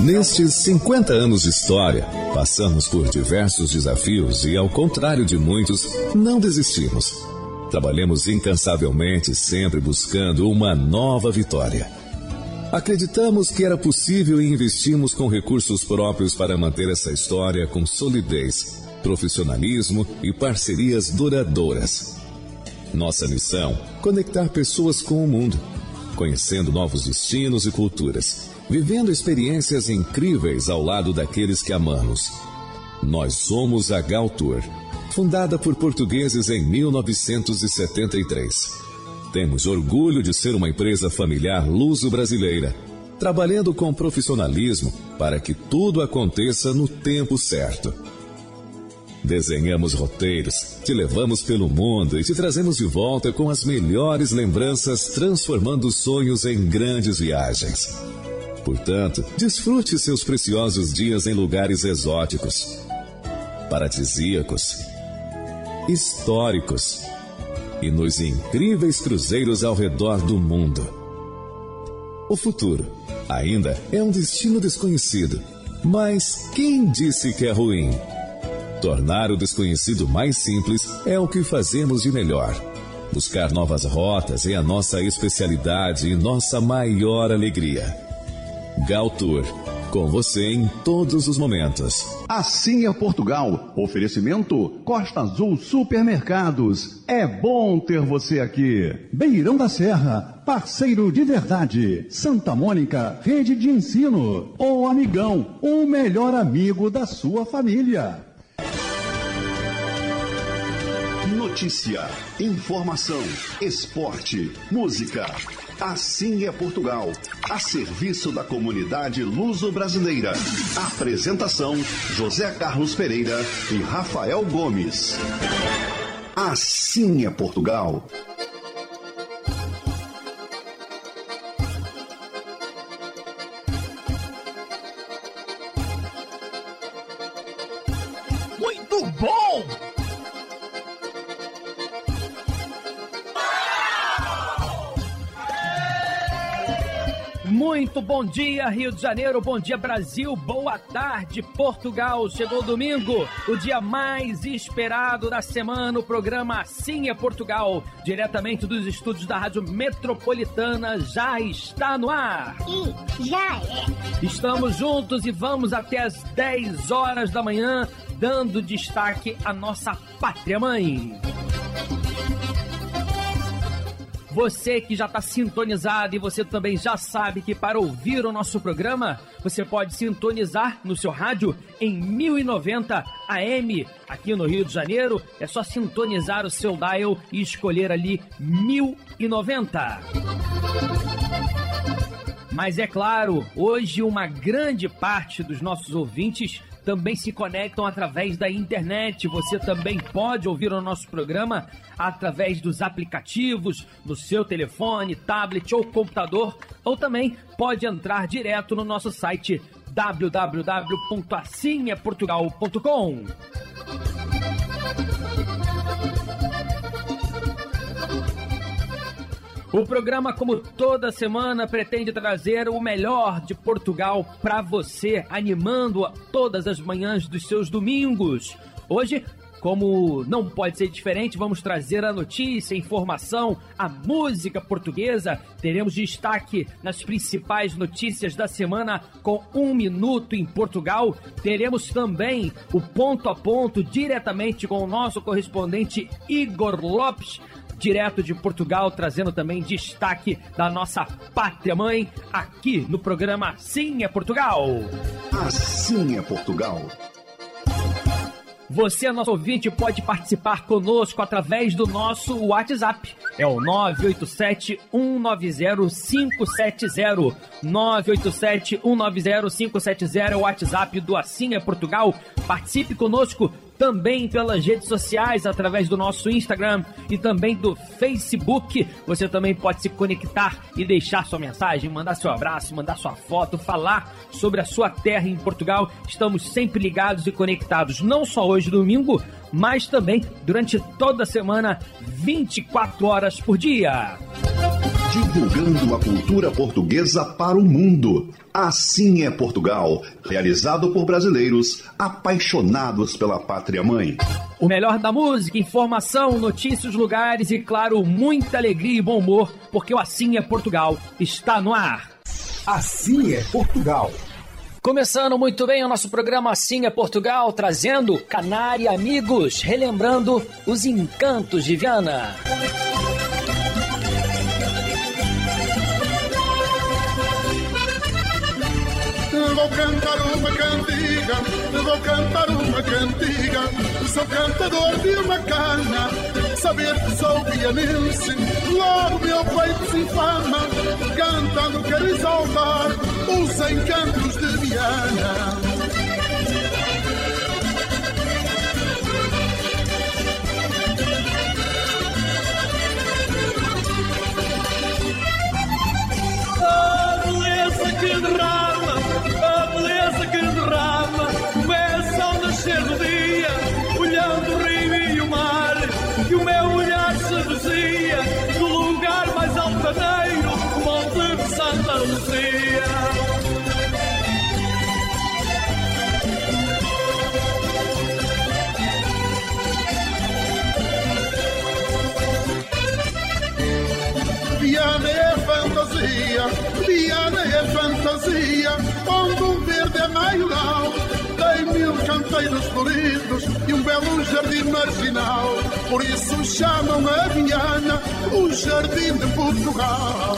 Nestes 50 anos de história, passamos por diversos desafios e, ao contrário de muitos, não desistimos. Trabalhamos incansavelmente, sempre buscando uma nova vitória. Acreditamos que era possível e investimos com recursos próprios para manter essa história com solidez, profissionalismo e parcerias duradouras. Nossa missão: conectar pessoas com o mundo, conhecendo novos destinos e culturas vivendo experiências incríveis ao lado daqueles que amamos. Nós somos a Galtour, fundada por portugueses em 1973. Temos orgulho de ser uma empresa familiar luso-brasileira, trabalhando com profissionalismo para que tudo aconteça no tempo certo. Desenhamos roteiros, te levamos pelo mundo e te trazemos de volta com as melhores lembranças, transformando sonhos em grandes viagens. Portanto, desfrute seus preciosos dias em lugares exóticos, paradisíacos, históricos e nos incríveis cruzeiros ao redor do mundo. O futuro ainda é um destino desconhecido, mas quem disse que é ruim? Tornar o desconhecido mais simples é o que fazemos de melhor. Buscar novas rotas é a nossa especialidade e nossa maior alegria. Galtour. Com você em todos os momentos. Assim é Portugal. Oferecimento Costa Azul Supermercados. É bom ter você aqui. Beirão da Serra, parceiro de verdade. Santa Mônica, rede de ensino. O amigão, o melhor amigo da sua família. Notícia, informação, esporte, música. Assim é Portugal, a serviço da comunidade luso-brasileira. Apresentação: José Carlos Pereira e Rafael Gomes. Assim é Portugal. Muito bom dia, Rio de Janeiro, bom dia, Brasil, boa tarde, Portugal. Chegou domingo, o dia mais esperado da semana. O programa Assim é Portugal, diretamente dos estúdios da Rádio Metropolitana, já está no ar. E já é. Estamos juntos e vamos até as 10 horas da manhã, dando destaque à nossa pátria mãe. Você que já está sintonizado e você também já sabe que para ouvir o nosso programa, você pode sintonizar no seu rádio em 1090 AM aqui no Rio de Janeiro. É só sintonizar o seu dial e escolher ali 1090. Mas é claro, hoje uma grande parte dos nossos ouvintes também se conectam através da internet. Você também pode ouvir o nosso programa através dos aplicativos no seu telefone, tablet ou computador, ou também pode entrar direto no nosso site www.assimeportugal.com. O programa, como toda semana, pretende trazer o melhor de Portugal para você, animando todas as manhãs dos seus domingos. Hoje, como não pode ser diferente, vamos trazer a notícia, a informação, a música portuguesa. Teremos destaque nas principais notícias da semana com um minuto em Portugal. Teremos também o ponto a ponto diretamente com o nosso correspondente Igor Lopes direto de Portugal, trazendo também destaque da nossa pátria mãe aqui no programa Sim é Portugal. Assim é Portugal. Você, nosso ouvinte, pode participar conosco através do nosso WhatsApp. É o 987-190-570. 987-190-570 é o WhatsApp do Assim é Portugal. Participe conosco também pelas redes sociais, através do nosso Instagram e também do Facebook. Você também pode se conectar e deixar sua mensagem, mandar seu abraço, mandar sua foto, falar sobre a sua terra em Portugal. Estamos sempre ligados e conectados, não só hoje, domingo, mas também durante toda a semana, 24 horas por dia. Divulgando a cultura portuguesa para o mundo. Assim é Portugal, realizado por brasileiros apaixonados pela pátria mãe. O melhor da música, informação, notícias, lugares e, claro, muita alegria e bom humor, porque o Assim é Portugal está no ar. Assim é Portugal. Começando muito bem o nosso programa Assim é Portugal, trazendo Canária Amigos, relembrando os encantos de Viana. Vou cantar uma cantiga, vou cantar uma cantiga. Sou cantador de uma cana, saber que sou vianense. Logo meu peito se inflama, cantando quero exaltar os encantos de Viana. Beleza que derrama, um jardim marginal. Por isso chamam a Viana o Jardim de Portugal.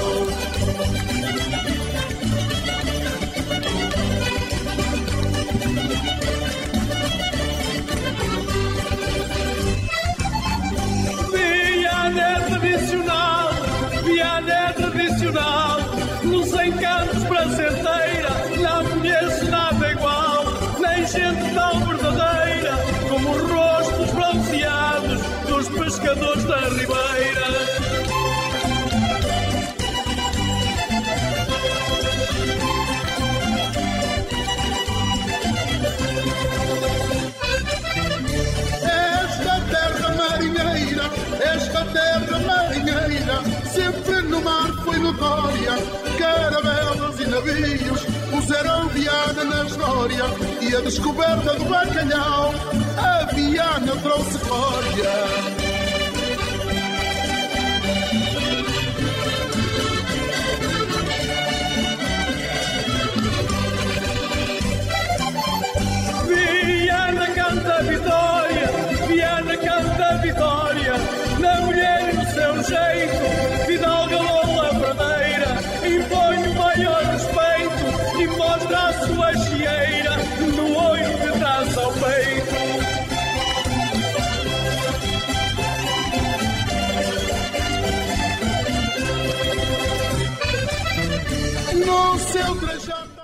Viana é tradicional, Viana é tradicional, nos encantos prazenteira, não pescadores da Ribeira. Esta terra marinheira, esta terra marinheira, sempre no mar foi notória. Caravelas e navios puseram Viana na história e a descoberta do bacalhau, a Viana trouxe glória.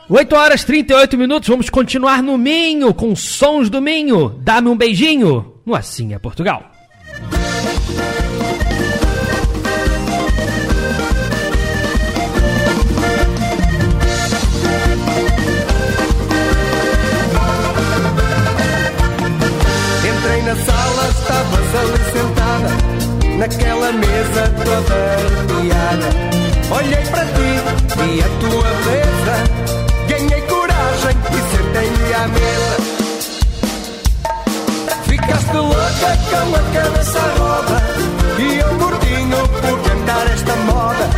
8 horas 38 minutos, vamos continuar no Minho, com sons do Minho. Dá-me um beijinho no Assim é Portugal. Entrei na sala, estavas ali sentada, naquela mesa toda arrepiada. Olhei para ti, vi a tua beleza, e sentei-me à mesa. Ficaste louca com a cabeça à roda e eu gordinho por cantar esta moda.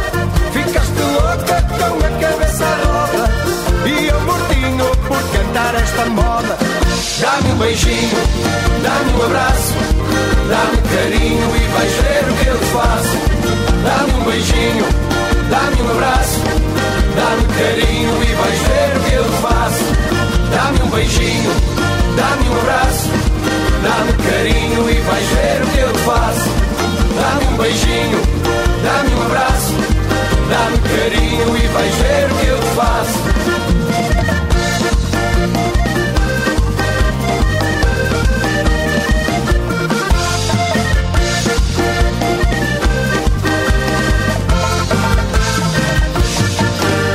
Ficaste louca com a cabeça à roda e eu gordinho por cantar esta moda. Dá-me um beijinho, dá-me um abraço, dá-me carinho e vais ver o que eu faço. Dá-me um beijinho, dá-me um abraço, dá-me carinho e vais ver o que eu faço. Dá-me um beijinho, dá-me um abraço, dá-me carinho e vais ver o que eu te faço. Dá-me um beijinho, dá-me um abraço, dá-me carinho e vais ver o que eu te faço.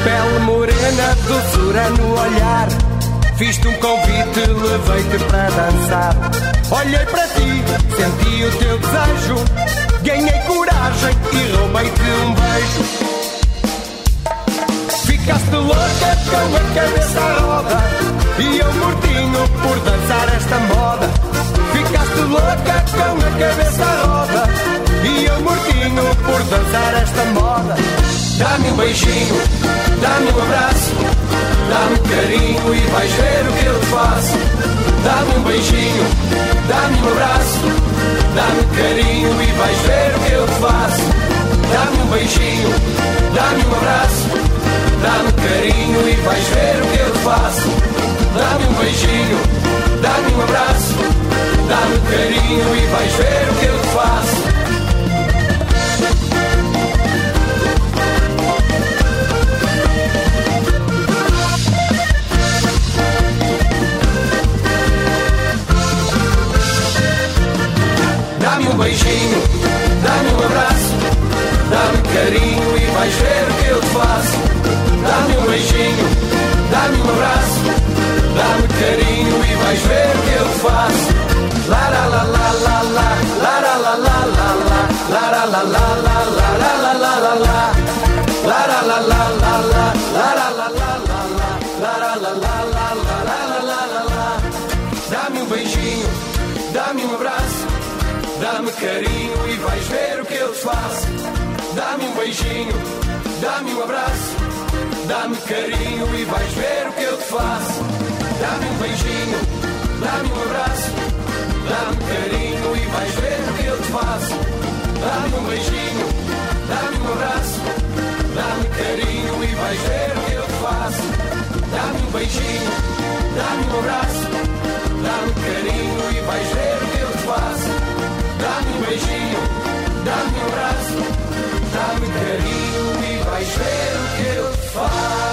Pele morena, doçura no olhar. Fiz-te um convite, levei-te para dançar. Olhei para ti, senti o teu desejo. Ganhei coragem e roubei-te um beijo. Ficaste louca com a cabeça à roda E eu mortinho por dançar esta moda Ficaste louca com a cabeça à roda E eu mortinho por dançar esta moda Dá-me um beijinho, dá-me um abraço Dá-me carinho e vais ver o que eu te faço. Dá-me um beijinho, dá-me um abraço. Dá-me carinho e vais ver o que eu te faço. Dá-me um beijinho, dá-me um abraço. Dá-me carinho e vais ver o que eu te faço. Dá-me um beijinho, dá-me um abraço. Dá-me carinho e vais ver o que eu te faço um beijinho, dá-me um abraço, dá-me carinho e vais ver o que eu te faço. Dá-me um beijinho, dá-me um abraço, dá-me carinho e vais ver o que eu te faço. Beijinho, dá-me um abraço. Dá-me carinho e vais ver o que eu te faço. Dá-me um beijinho, dá-me um abraço. Dá-me carinho e vais ver o que eu te faço. Dá-me um beijinho, dá-me um abraço. Dá-me carinho e vais ver o que eu te faço. Dá-me um beijinho, dá-me um abraço. Dá-me carinho e vais ver o que eu te faço. Dá-me um beijinho, dá-me um abraço, dá-me carinho e vais ver o que eu faço.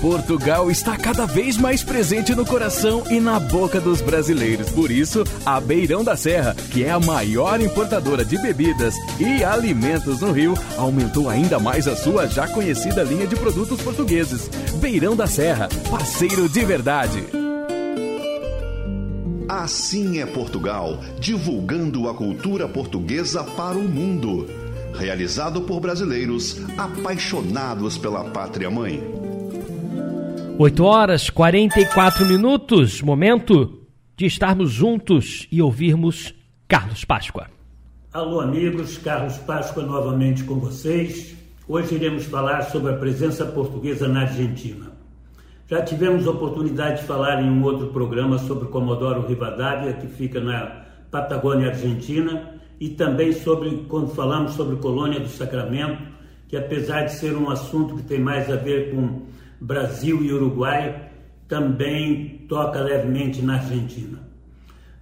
Portugal está cada vez mais presente no coração e na boca dos brasileiros. Por isso, a Beirão da Serra, que é a maior importadora de bebidas e alimentos no Rio, aumentou ainda mais a sua já conhecida linha de produtos portugueses. Beirão da Serra, parceiro de verdade. Assim é Portugal, divulgando a cultura portuguesa para o mundo. Realizado por brasileiros apaixonados pela pátria mãe. 8 horas 44 minutos, momento de estarmos juntos e ouvirmos Carlos Páscoa. Alô, amigos, Carlos Páscoa novamente com vocês. Hoje iremos falar sobre a presença portuguesa na Argentina. Já tivemos oportunidade de falar em um outro programa sobre Comodoro Rivadavia, que fica na Patagônia Argentina, e também sobre quando falamos sobre Colônia do Sacramento, que apesar de ser um assunto que tem mais a ver com Brasil e Uruguai, também toca levemente na Argentina.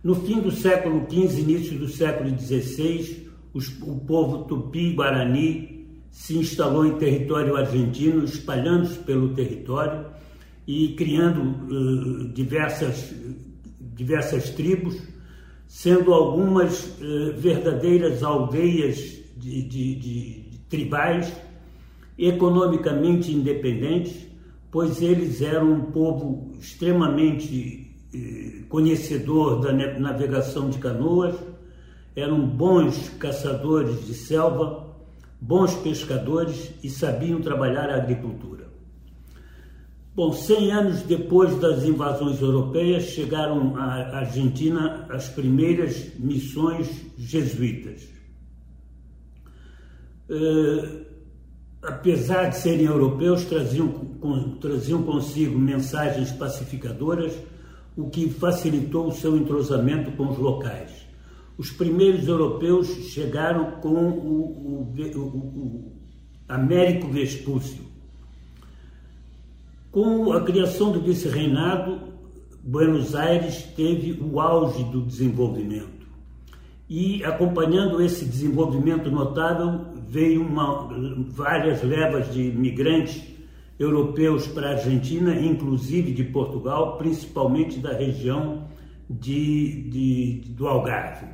No fim do século XV, início do século XVI, os, o povo tupi-guarani se instalou em território argentino, espalhando-se pelo território e criando uh, diversas, diversas tribos, sendo algumas uh, verdadeiras aldeias de, de, de, de tribais, economicamente independentes, pois eles eram um povo extremamente eh, conhecedor da navegação de canoas, eram bons caçadores de selva, bons pescadores e sabiam trabalhar a agricultura. Bom, 100 anos depois das invasões europeias, chegaram à Argentina as primeiras missões jesuítas. Apesar de serem europeus, traziam, traziam consigo mensagens pacificadoras, o que facilitou o seu entrosamento com os locais. Os primeiros europeus chegaram com o, o, o, o Américo Vespúcio. Com a criação do vice-reinado, Buenos Aires teve o auge do desenvolvimento. E acompanhando esse desenvolvimento notável, veio uma, várias levas de migrantes europeus para a Argentina, inclusive de Portugal, principalmente da região de, de, do Algarve.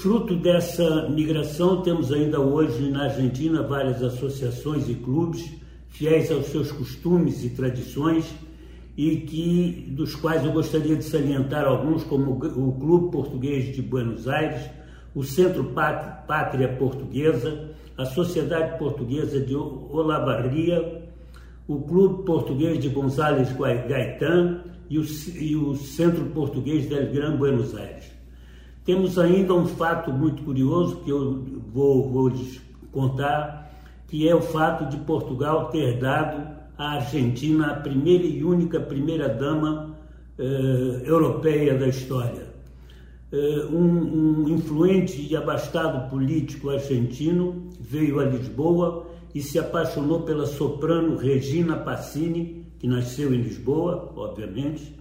Fruto dessa migração, temos ainda hoje na Argentina várias associações e clubes fiéis aos seus costumes e tradições e que dos quais eu gostaria de salientar alguns como o Clube Português de Buenos Aires, o Centro Pátria Portuguesa, a Sociedade Portuguesa de Olavarria, o Clube Português de González Gaetan e o, e o Centro Português del Gran Buenos Aires. Temos ainda um fato muito curioso que eu vou, vou lhes contar, que é o fato de Portugal ter dado à Argentina a primeira e única primeira-dama eh, europeia da história. Eh, um, um influente e abastado político argentino veio a Lisboa e se apaixonou pela soprano Regina Passini, que nasceu em Lisboa, obviamente,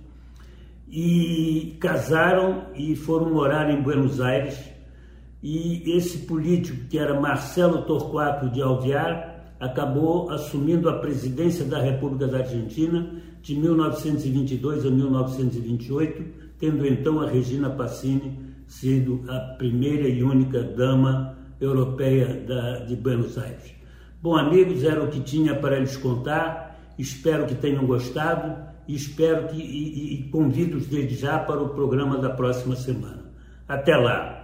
e casaram e foram morar em Buenos Aires. E esse político, que era Marcelo Torquato de Alvear, acabou assumindo a presidência da República da Argentina de 1922 a 1928 tendo então a Regina Passini sido a primeira e única dama europeia da, de Buenos Aires. Bom, amigos, era o que tinha para lhes contar. Espero que tenham gostado e espero que e, e convido-os desde já para o programa da próxima semana. Até lá!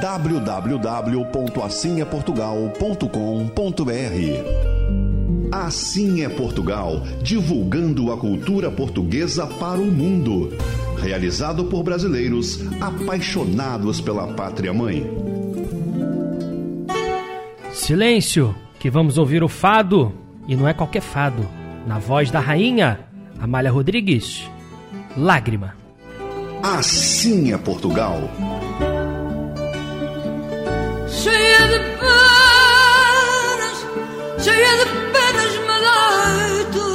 www.assimeportugal.com.br Assim é Portugal, divulgando a cultura portuguesa para o mundo. Realizado por brasileiros apaixonados pela pátria mãe. Silêncio, que vamos ouvir o fado, e não é qualquer fado, na voz da rainha Amália Rodrigues. Lágrima. Assim é Portugal. Cheia de penas, cheia de penas me deito.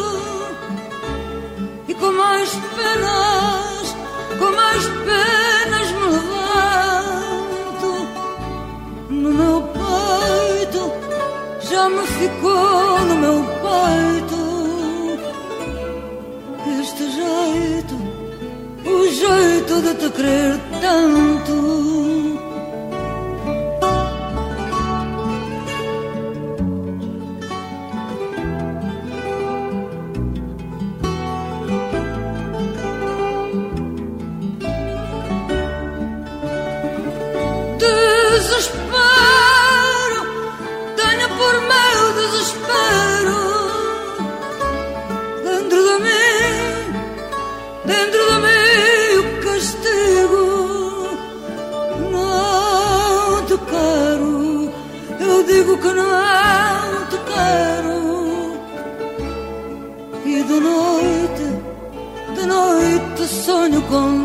E com mais penas, com mais penas me levanto. No meu peito, já me ficou no meu peito. Este jeito, o jeito de te querer tanto sonho contigo.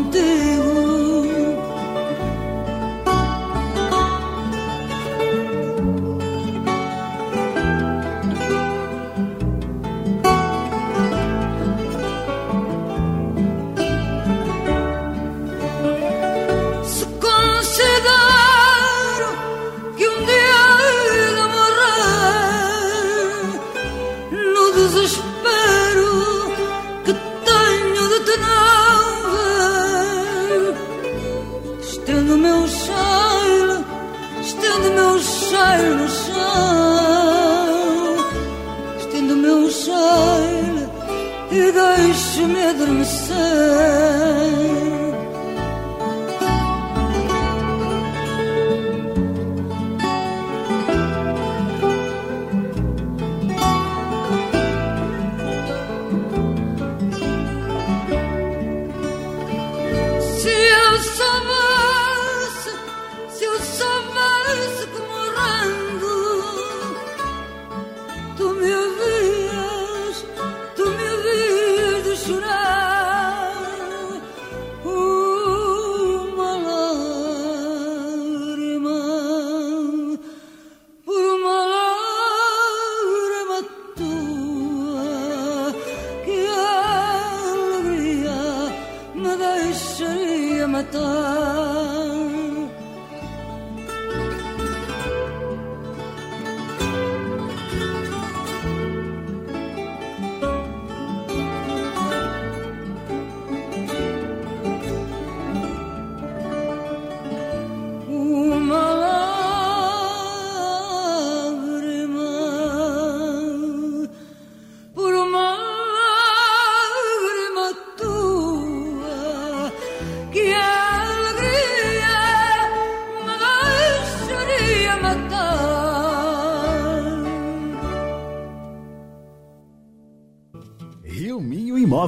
Cheiro no chão, estendo meu cheiro e deixo-me adormecer.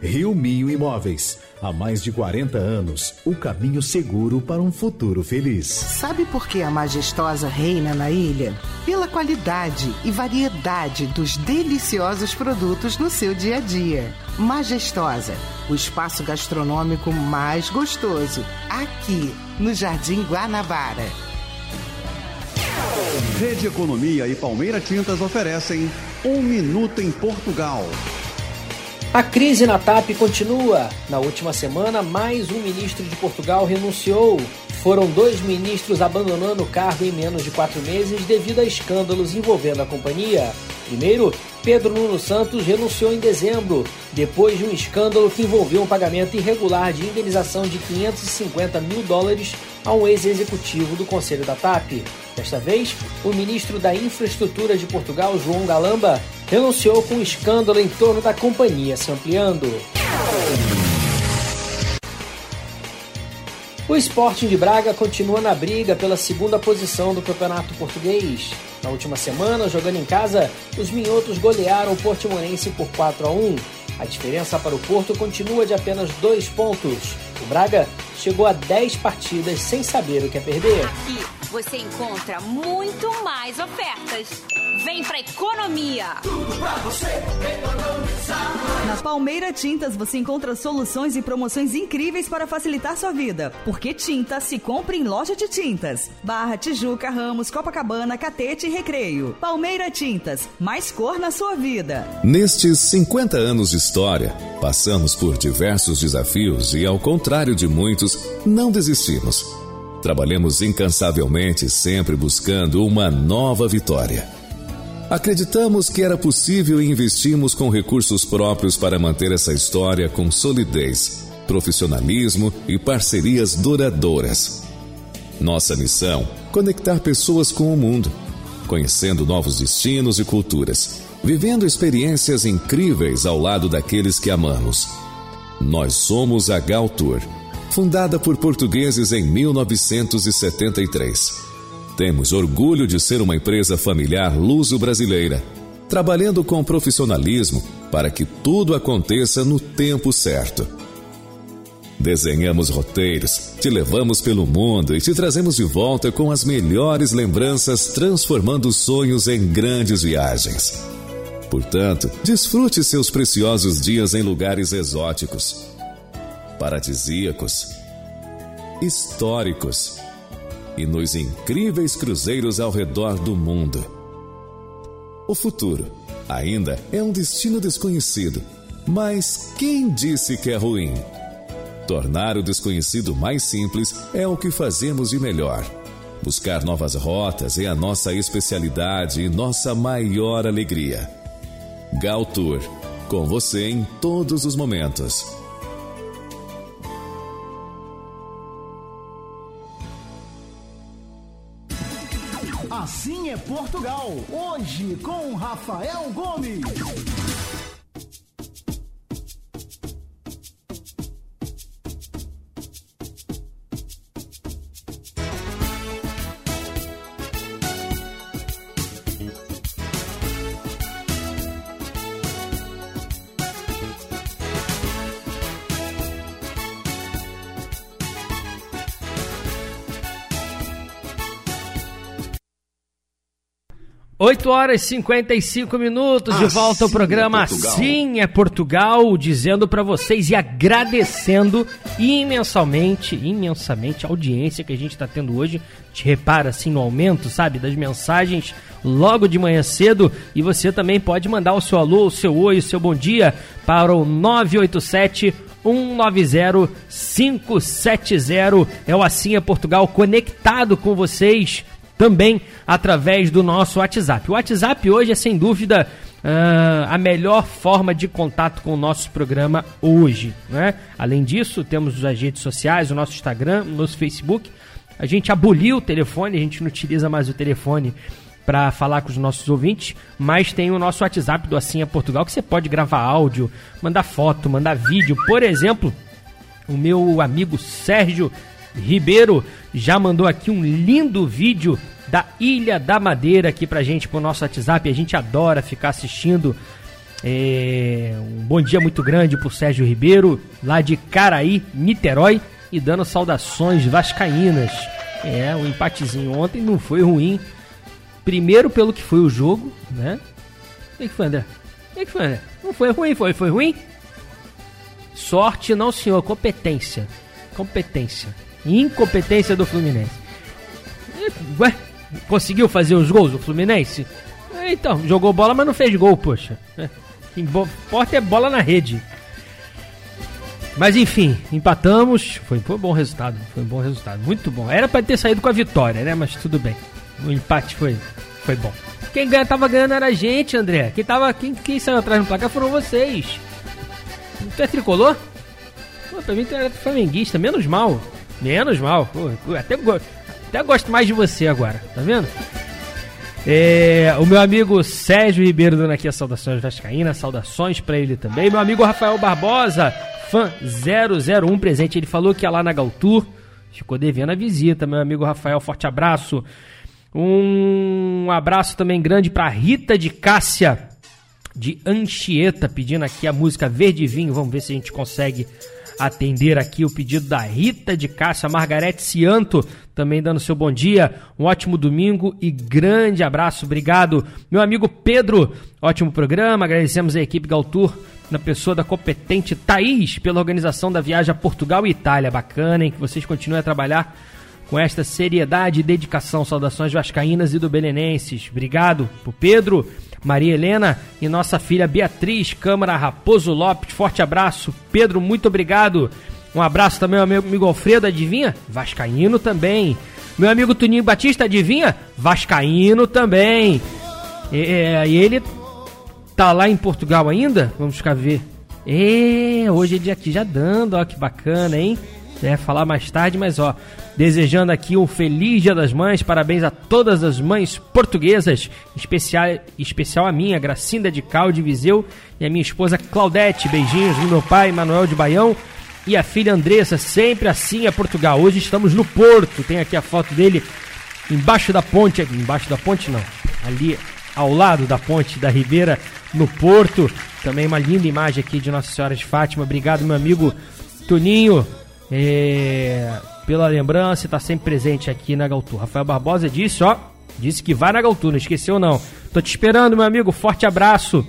Rio Minho Imóveis. Há mais de 40 anos, o caminho seguro para um futuro feliz. Sabe por que a majestosa reina na ilha? Pela qualidade e variedade dos deliciosos produtos no seu dia a dia. Majestosa, o espaço gastronômico mais gostoso, aqui no Jardim Guanabara. Rede Economia e Palmeira Tintas oferecem Um Minuto em Portugal. A crise na TAP continua. Na última semana, mais um ministro de Portugal renunciou. Foram dois ministros abandonando o cargo em menos de quatro meses devido a escândalos envolvendo a companhia. Primeiro, Pedro Nuno Santos renunciou em dezembro, depois de um escândalo que envolveu um pagamento irregular de indenização de 550 mil dólares a um ex-executivo do Conselho da TAP. Desta vez, o ministro da Infraestrutura de Portugal, João Galamba, renunciou com o escândalo em torno da companhia se ampliando. O Sporting de Braga continua na briga pela segunda posição do Campeonato Português. Na última semana, jogando em casa, os minhotos golearam o Portimonense por 4 a 1. A diferença para o Porto continua de apenas dois pontos. O Braga chegou a 10 partidas sem saber o que é perder. Aqui você encontra muito mais ofertas. Vem pra economia! Tudo pra você economizar. Na Palmeira Tintas você encontra soluções e promoções incríveis para facilitar sua vida. Porque tinta se compra em loja de tintas. Barra, Tijuca, Ramos, Copacabana, Catete e Recreio. Palmeira Tintas, mais cor na sua vida. Nestes 50 anos de história, passamos por diversos desafios e, ao contrário de muitos, não desistimos. Trabalhamos incansavelmente, sempre buscando uma nova vitória. Acreditamos que era possível e investimos com recursos próprios para manter essa história com solidez, profissionalismo e parcerias duradouras. Nossa missão: conectar pessoas com o mundo, conhecendo novos destinos e culturas, vivendo experiências incríveis ao lado daqueles que amamos. Nós somos a Gal Tour, fundada por portugueses em 1973 temos orgulho de ser uma empresa familiar luso-brasileira, trabalhando com profissionalismo para que tudo aconteça no tempo certo. Desenhamos roteiros, te levamos pelo mundo e te trazemos de volta com as melhores lembranças, transformando sonhos em grandes viagens. Portanto, desfrute seus preciosos dias em lugares exóticos, paradisíacos, históricos e nos incríveis cruzeiros ao redor do mundo. O futuro ainda é um destino desconhecido, mas quem disse que é ruim? Tornar o desconhecido mais simples é o que fazemos de melhor. Buscar novas rotas é a nossa especialidade e nossa maior alegria. Gal Tour, com você em todos os momentos. Portugal. Hoje com Rafael Gomes. 8 horas e 55 minutos, de volta ao programa é Portugal. Sim é Portugal, dizendo para vocês e agradecendo imensamente, imensamente a audiência que a gente está tendo hoje. Te repara assim no aumento, sabe, das mensagens logo de manhã cedo. E você também pode mandar o seu alô, o seu oi, o seu bom dia para o 987 190 570. É o Assim é Portugal conectado com vocês também através do nosso WhatsApp. O WhatsApp hoje é sem dúvida ah, a melhor forma de contato com o nosso programa hoje. Né? Além disso, temos as redes sociais, o nosso Instagram, o nosso Facebook. A gente aboliu o telefone, a gente não utiliza mais o telefone para falar com os nossos ouvintes, mas tem o nosso WhatsApp do é Portugal que você pode gravar áudio, mandar foto, mandar vídeo. Por exemplo, o meu amigo Sérgio Ribeiro já mandou aqui um lindo vídeo da Ilha da Madeira aqui pra gente pro nosso WhatsApp. A gente adora ficar assistindo. É, um bom dia muito grande pro Sérgio Ribeiro, lá de Caraí, Niterói, e dando saudações vascaínas. É, o um empatezinho ontem não foi ruim. Primeiro pelo que foi o jogo, né? O que foi, André? O que foi, André? Não foi ruim, foi, foi ruim? Sorte não, senhor, competência. Competência. Incompetência do Fluminense. Ué, conseguiu fazer os gols do Fluminense? É, então, jogou bola, mas não fez gol, poxa. É, importa é bola na rede. Mas enfim, empatamos. Foi, foi um bom resultado. Foi um bom resultado. Muito bom. Era para ter saído com a vitória, né? Mas tudo bem. O empate foi, foi bom. Quem ganha, tava ganhando era a gente, André. Quem, tava, quem, quem saiu atrás no placar foram vocês. Tu é tricolor? Pô, pra mim tu era flamenguista, menos mal. Menos mal. Pô, até, até gosto mais de você agora, tá vendo? É, o meu amigo Sérgio Ribeiro dando aqui as saudações vascaínas, saudações para ele também. Meu amigo Rafael Barbosa, fã 001 presente, ele falou que ia lá na Galtur, ficou devendo a visita. Meu amigo Rafael, forte abraço. Um abraço também grande para Rita de Cássia de Anchieta, pedindo aqui a música Verde Vinho. Vamos ver se a gente consegue atender aqui o pedido da Rita de Cássia, Margarete Cianto, também dando seu bom dia, um ótimo domingo e grande abraço, obrigado. Meu amigo Pedro, ótimo programa, agradecemos a equipe Galtur na pessoa da competente Thaís pela organização da viagem a Portugal e Itália. Bacana, hein? Que vocês continuem a trabalhar com esta seriedade e dedicação. Saudações vascaínas e do Belenenses. Obrigado pro Pedro, Maria Helena e nossa filha Beatriz Câmara Raposo Lopes. Forte abraço. Pedro, muito obrigado. Um abraço também ao meu amigo Alfredo, adivinha? Vascaíno também. Meu amigo Tuninho Batista, adivinha? Vascaíno também. E, e ele tá lá em Portugal ainda? Vamos ficar ver. É, hoje ele aqui já dando, ó, que bacana, hein? É, falar mais tarde, mas ó, desejando aqui um feliz Dia das Mães, parabéns a todas as mães portuguesas, especial, especial a minha, Gracinda de Cal de Viseu, e a minha esposa Claudete, beijinhos do meu pai, Manuel de Baião, e a filha Andressa, sempre assim a Portugal. Hoje estamos no Porto, tem aqui a foto dele embaixo da ponte, embaixo da ponte não, ali ao lado da ponte da Ribeira, no Porto, também uma linda imagem aqui de Nossa Senhora de Fátima, obrigado meu amigo Toninho, é, pela lembrança, está sempre presente aqui na Galtur. Rafael Barbosa disse, ó, disse que vai na Galtur, não esqueceu não. Tô te esperando, meu amigo, forte abraço.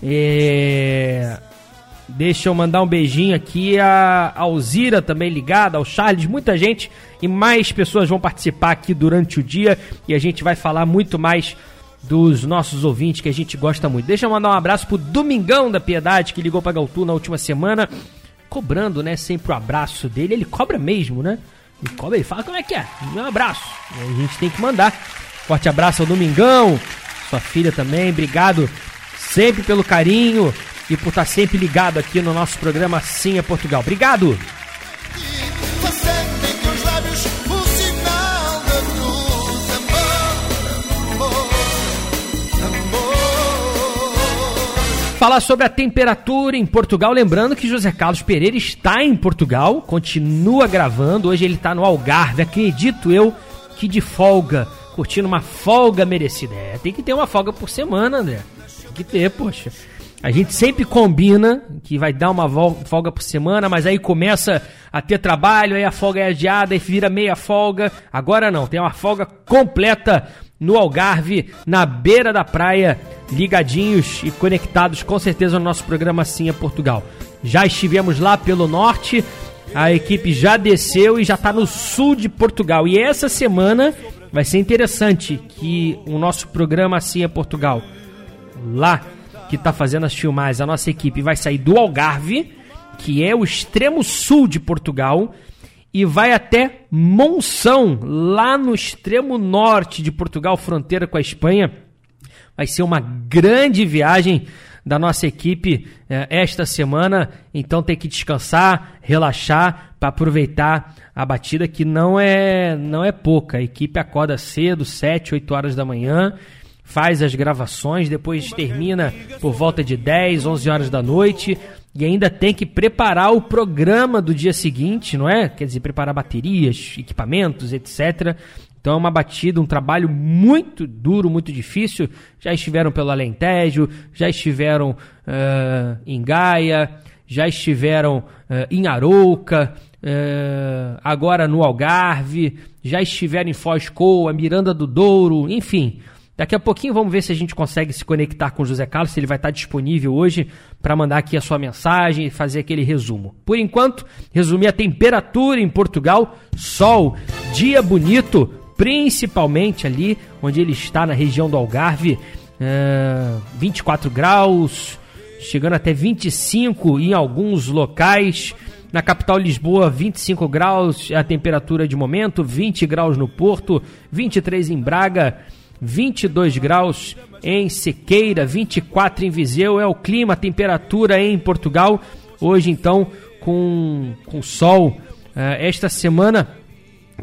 É, deixa eu mandar um beijinho aqui a Alzira também ligada, ao Charles, muita gente e mais pessoas vão participar aqui durante o dia e a gente vai falar muito mais dos nossos ouvintes que a gente gosta muito. Deixa eu mandar um abraço pro Domingão da Piedade que ligou pra Galtur na última semana cobrando, né, sempre o abraço dele. Ele cobra mesmo, né? Ele cobra, ele fala como é que é, um abraço. a gente tem que mandar. Forte abraço ao Domingão, sua filha também, obrigado sempre pelo carinho e por estar sempre ligado aqui no nosso programa Sim é Portugal. Obrigado! Falar sobre a temperatura em Portugal, lembrando que José Carlos Pereira está em Portugal, continua gravando. Hoje ele está no Algarve, acredito eu que de folga, curtindo uma folga merecida. É, tem que ter uma folga por semana, André. Tem que ter, poxa. A gente sempre combina que vai dar uma folga por semana, mas aí começa a ter trabalho, aí a folga é adiada, e vira meia folga. Agora não, tem uma folga completa no Algarve, na beira da praia, ligadinhos e conectados com certeza no nosso programa Sim é Portugal. Já estivemos lá pelo norte, a equipe já desceu e já está no sul de Portugal. E essa semana vai ser interessante que o nosso programa Assim é Portugal, lá que está fazendo as filmagens, a nossa equipe vai sair do Algarve, que é o extremo sul de Portugal, e vai até Monção, lá no extremo norte de Portugal, fronteira com a Espanha. Vai ser uma grande viagem da nossa equipe eh, esta semana, então tem que descansar, relaxar para aproveitar a batida que não é não é pouca. A equipe acorda cedo, 7, 8 horas da manhã, faz as gravações, depois termina por volta de 10, 11 horas da noite e ainda tem que preparar o programa do dia seguinte, não é? Quer dizer, preparar baterias, equipamentos, etc. Então é uma batida, um trabalho muito duro, muito difícil. Já estiveram pelo Alentejo, já estiveram uh, em Gaia, já estiveram uh, em Arouca, uh, agora no Algarve, já estiveram em Foz Coa, Miranda do Douro, enfim. Daqui a pouquinho vamos ver se a gente consegue se conectar com o José Carlos, se ele vai estar disponível hoje para mandar aqui a sua mensagem e fazer aquele resumo. Por enquanto, resumir a temperatura em Portugal: sol, dia bonito, principalmente ali onde ele está, na região do Algarve, é, 24 graus, chegando até 25 em alguns locais. Na capital Lisboa, 25 graus é a temperatura de momento, 20 graus no Porto, 23 em Braga, 22 graus em Sequeira, 24 em Viseu. É o clima, a temperatura em Portugal. Hoje, então, com, com sol. Uh, esta semana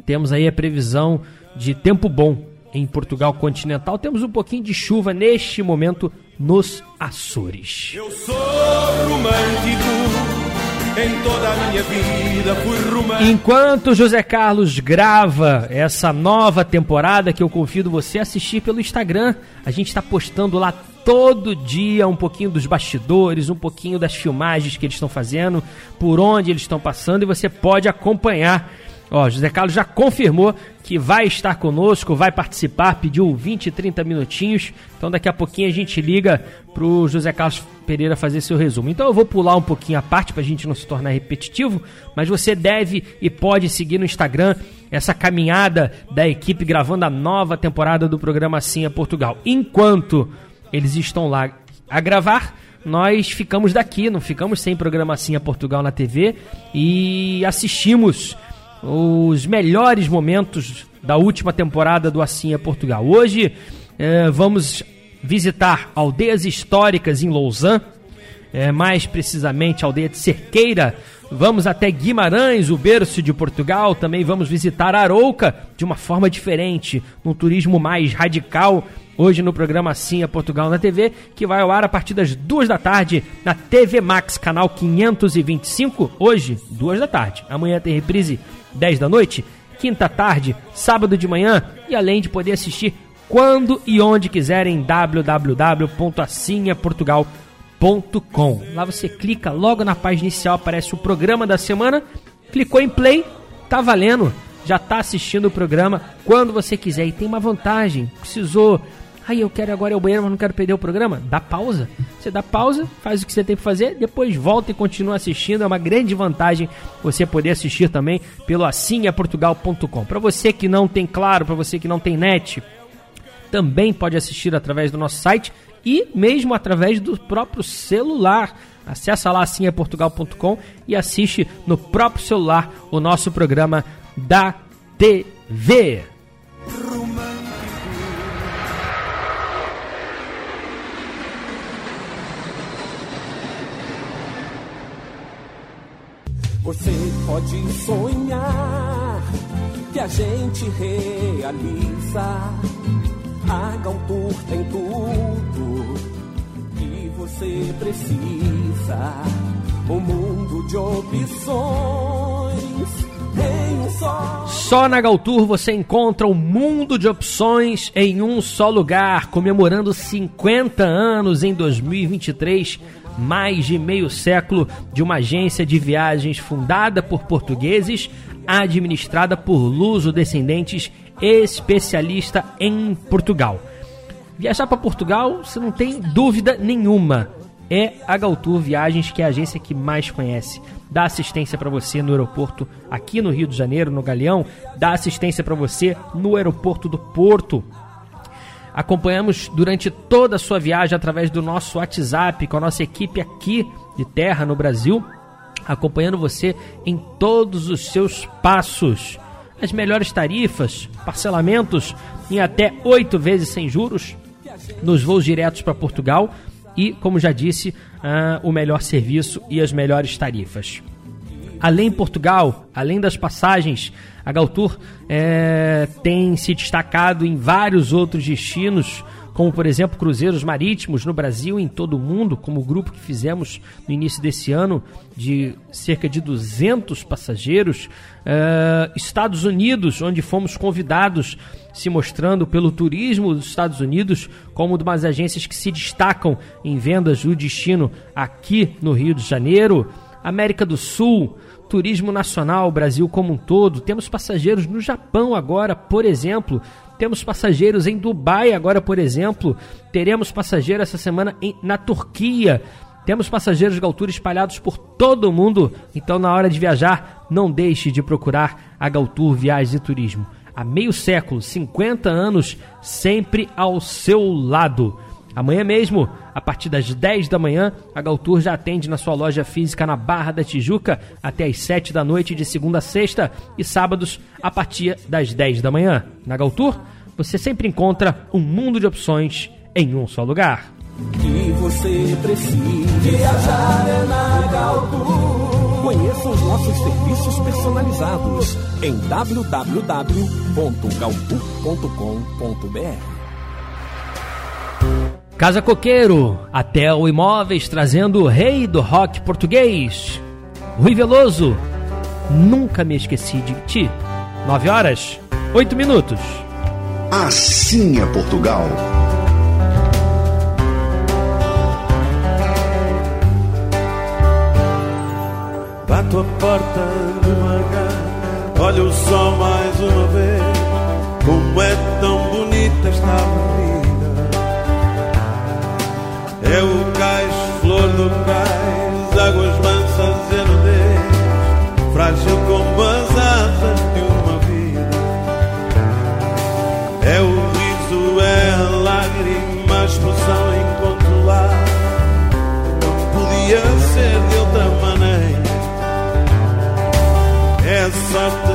temos aí a previsão de tempo bom em Portugal continental. Temos um pouquinho de chuva neste momento nos Açores. Eu sou romântico. Em toda a minha vida fui romântico. Enquanto José Carlos grava essa nova temporada que eu convido você a assistir pelo Instagram, a gente está postando lá todo dia um pouquinho dos bastidores, um pouquinho das filmagens que eles estão fazendo, por onde eles estão passando e você pode acompanhar Ó, José Carlos já confirmou que vai estar conosco, vai participar, pediu 20, 30 minutinhos. Então daqui a pouquinho a gente liga pro José Carlos Pereira fazer seu resumo. Então eu vou pular um pouquinho a parte para a gente não se tornar repetitivo, mas você deve e pode seguir no Instagram essa caminhada da equipe gravando a nova temporada do programa Assim é Portugal. Enquanto eles estão lá a gravar, nós ficamos daqui, não ficamos sem programa Assim é Portugal na TV e assistimos os melhores momentos da última temporada do Assim é Portugal. Hoje eh, vamos visitar aldeias históricas em Lausanne, eh, mais precisamente a aldeia de Cerqueira. Vamos até Guimarães, o berço de Portugal. Também vamos visitar Arouca de uma forma diferente, num turismo mais radical. Hoje no programa Assim é Portugal na TV, que vai ao ar a partir das duas da tarde na TV Max, canal 525. Hoje, duas da tarde. Amanhã tem reprise 10 da noite, quinta tarde, sábado de manhã e além de poder assistir quando e onde quiserem www.assinhaportugal.com. Lá você clica logo na página inicial aparece o programa da semana, clicou em play, tá valendo. Já tá assistindo o programa quando você quiser e tem uma vantagem. Precisou Aí eu quero agora ir ao banheiro, mas não quero perder o programa. Dá pausa. Você dá pausa, faz o que você tem que fazer, depois volta e continua assistindo. É uma grande vantagem você poder assistir também pelo assinhaportugal.com. Para você que não tem claro, para você que não tem net, também pode assistir através do nosso site e mesmo através do próprio celular. Acesse lá assinhaportugal.com e assiste no próprio celular o nosso programa da TV. Você pode sonhar que a gente realiza. A Galtour tem tudo que você precisa. Um mundo de opções um só. Só na Galtour você encontra um mundo de opções em um só lugar, comemorando 50 anos em 2023 mais de meio século de uma agência de viagens fundada por portugueses, administrada por luso-descendentes especialista em Portugal. Viajar para Portugal, você não tem dúvida nenhuma. É a Galtour Viagens, que é a agência que mais conhece. Dá assistência para você no aeroporto aqui no Rio de Janeiro, no Galeão. Dá assistência para você no aeroporto do Porto. Acompanhamos durante toda a sua viagem através do nosso WhatsApp com a nossa equipe aqui de terra no Brasil, acompanhando você em todos os seus passos. As melhores tarifas, parcelamentos em até oito vezes sem juros nos voos diretos para Portugal e, como já disse, uh, o melhor serviço e as melhores tarifas. Além Portugal, além das passagens, a Galtour é, tem se destacado em vários outros destinos, como por exemplo cruzeiros marítimos no Brasil e em todo o mundo, como o grupo que fizemos no início desse ano, de cerca de 200 passageiros. Uh, Estados Unidos, onde fomos convidados, se mostrando pelo turismo dos Estados Unidos como uma das agências que se destacam em vendas do destino aqui no Rio de Janeiro. América do Sul, turismo nacional, Brasil como um todo. Temos passageiros no Japão agora, por exemplo. Temos passageiros em Dubai agora, por exemplo. Teremos passageiros essa semana em, na Turquia. Temos passageiros de altura espalhados por todo o mundo. Então, na hora de viajar, não deixe de procurar a Galtour Viagens e Turismo. Há meio século, 50 anos, sempre ao seu lado. Amanhã mesmo, a partir das 10 da manhã, a Galtour já atende na sua loja física na Barra da Tijuca até as 7 da noite de segunda a sexta e sábados a partir das 10 da manhã. Na Galtour, você sempre encontra um mundo de opções em um só lugar. Que você precisa é na Galtour. Conheça os nossos serviços personalizados em www.galtour.com.br. Casa Coqueiro, até o Imóveis trazendo o rei do rock português. Rui Veloso, nunca me esqueci de ti. 9 horas, 8 minutos. Assim é Portugal. Bato a porta devagar, olho o sol mais uma vez. Como é tão bonita esta avenida. É o cais, flor do cais, águas mansas e nudez, frágil como as asas de uma vida. É o riso, é a lágrima, a expressão incontrolável. Não podia ser de outra maneira. É sorte,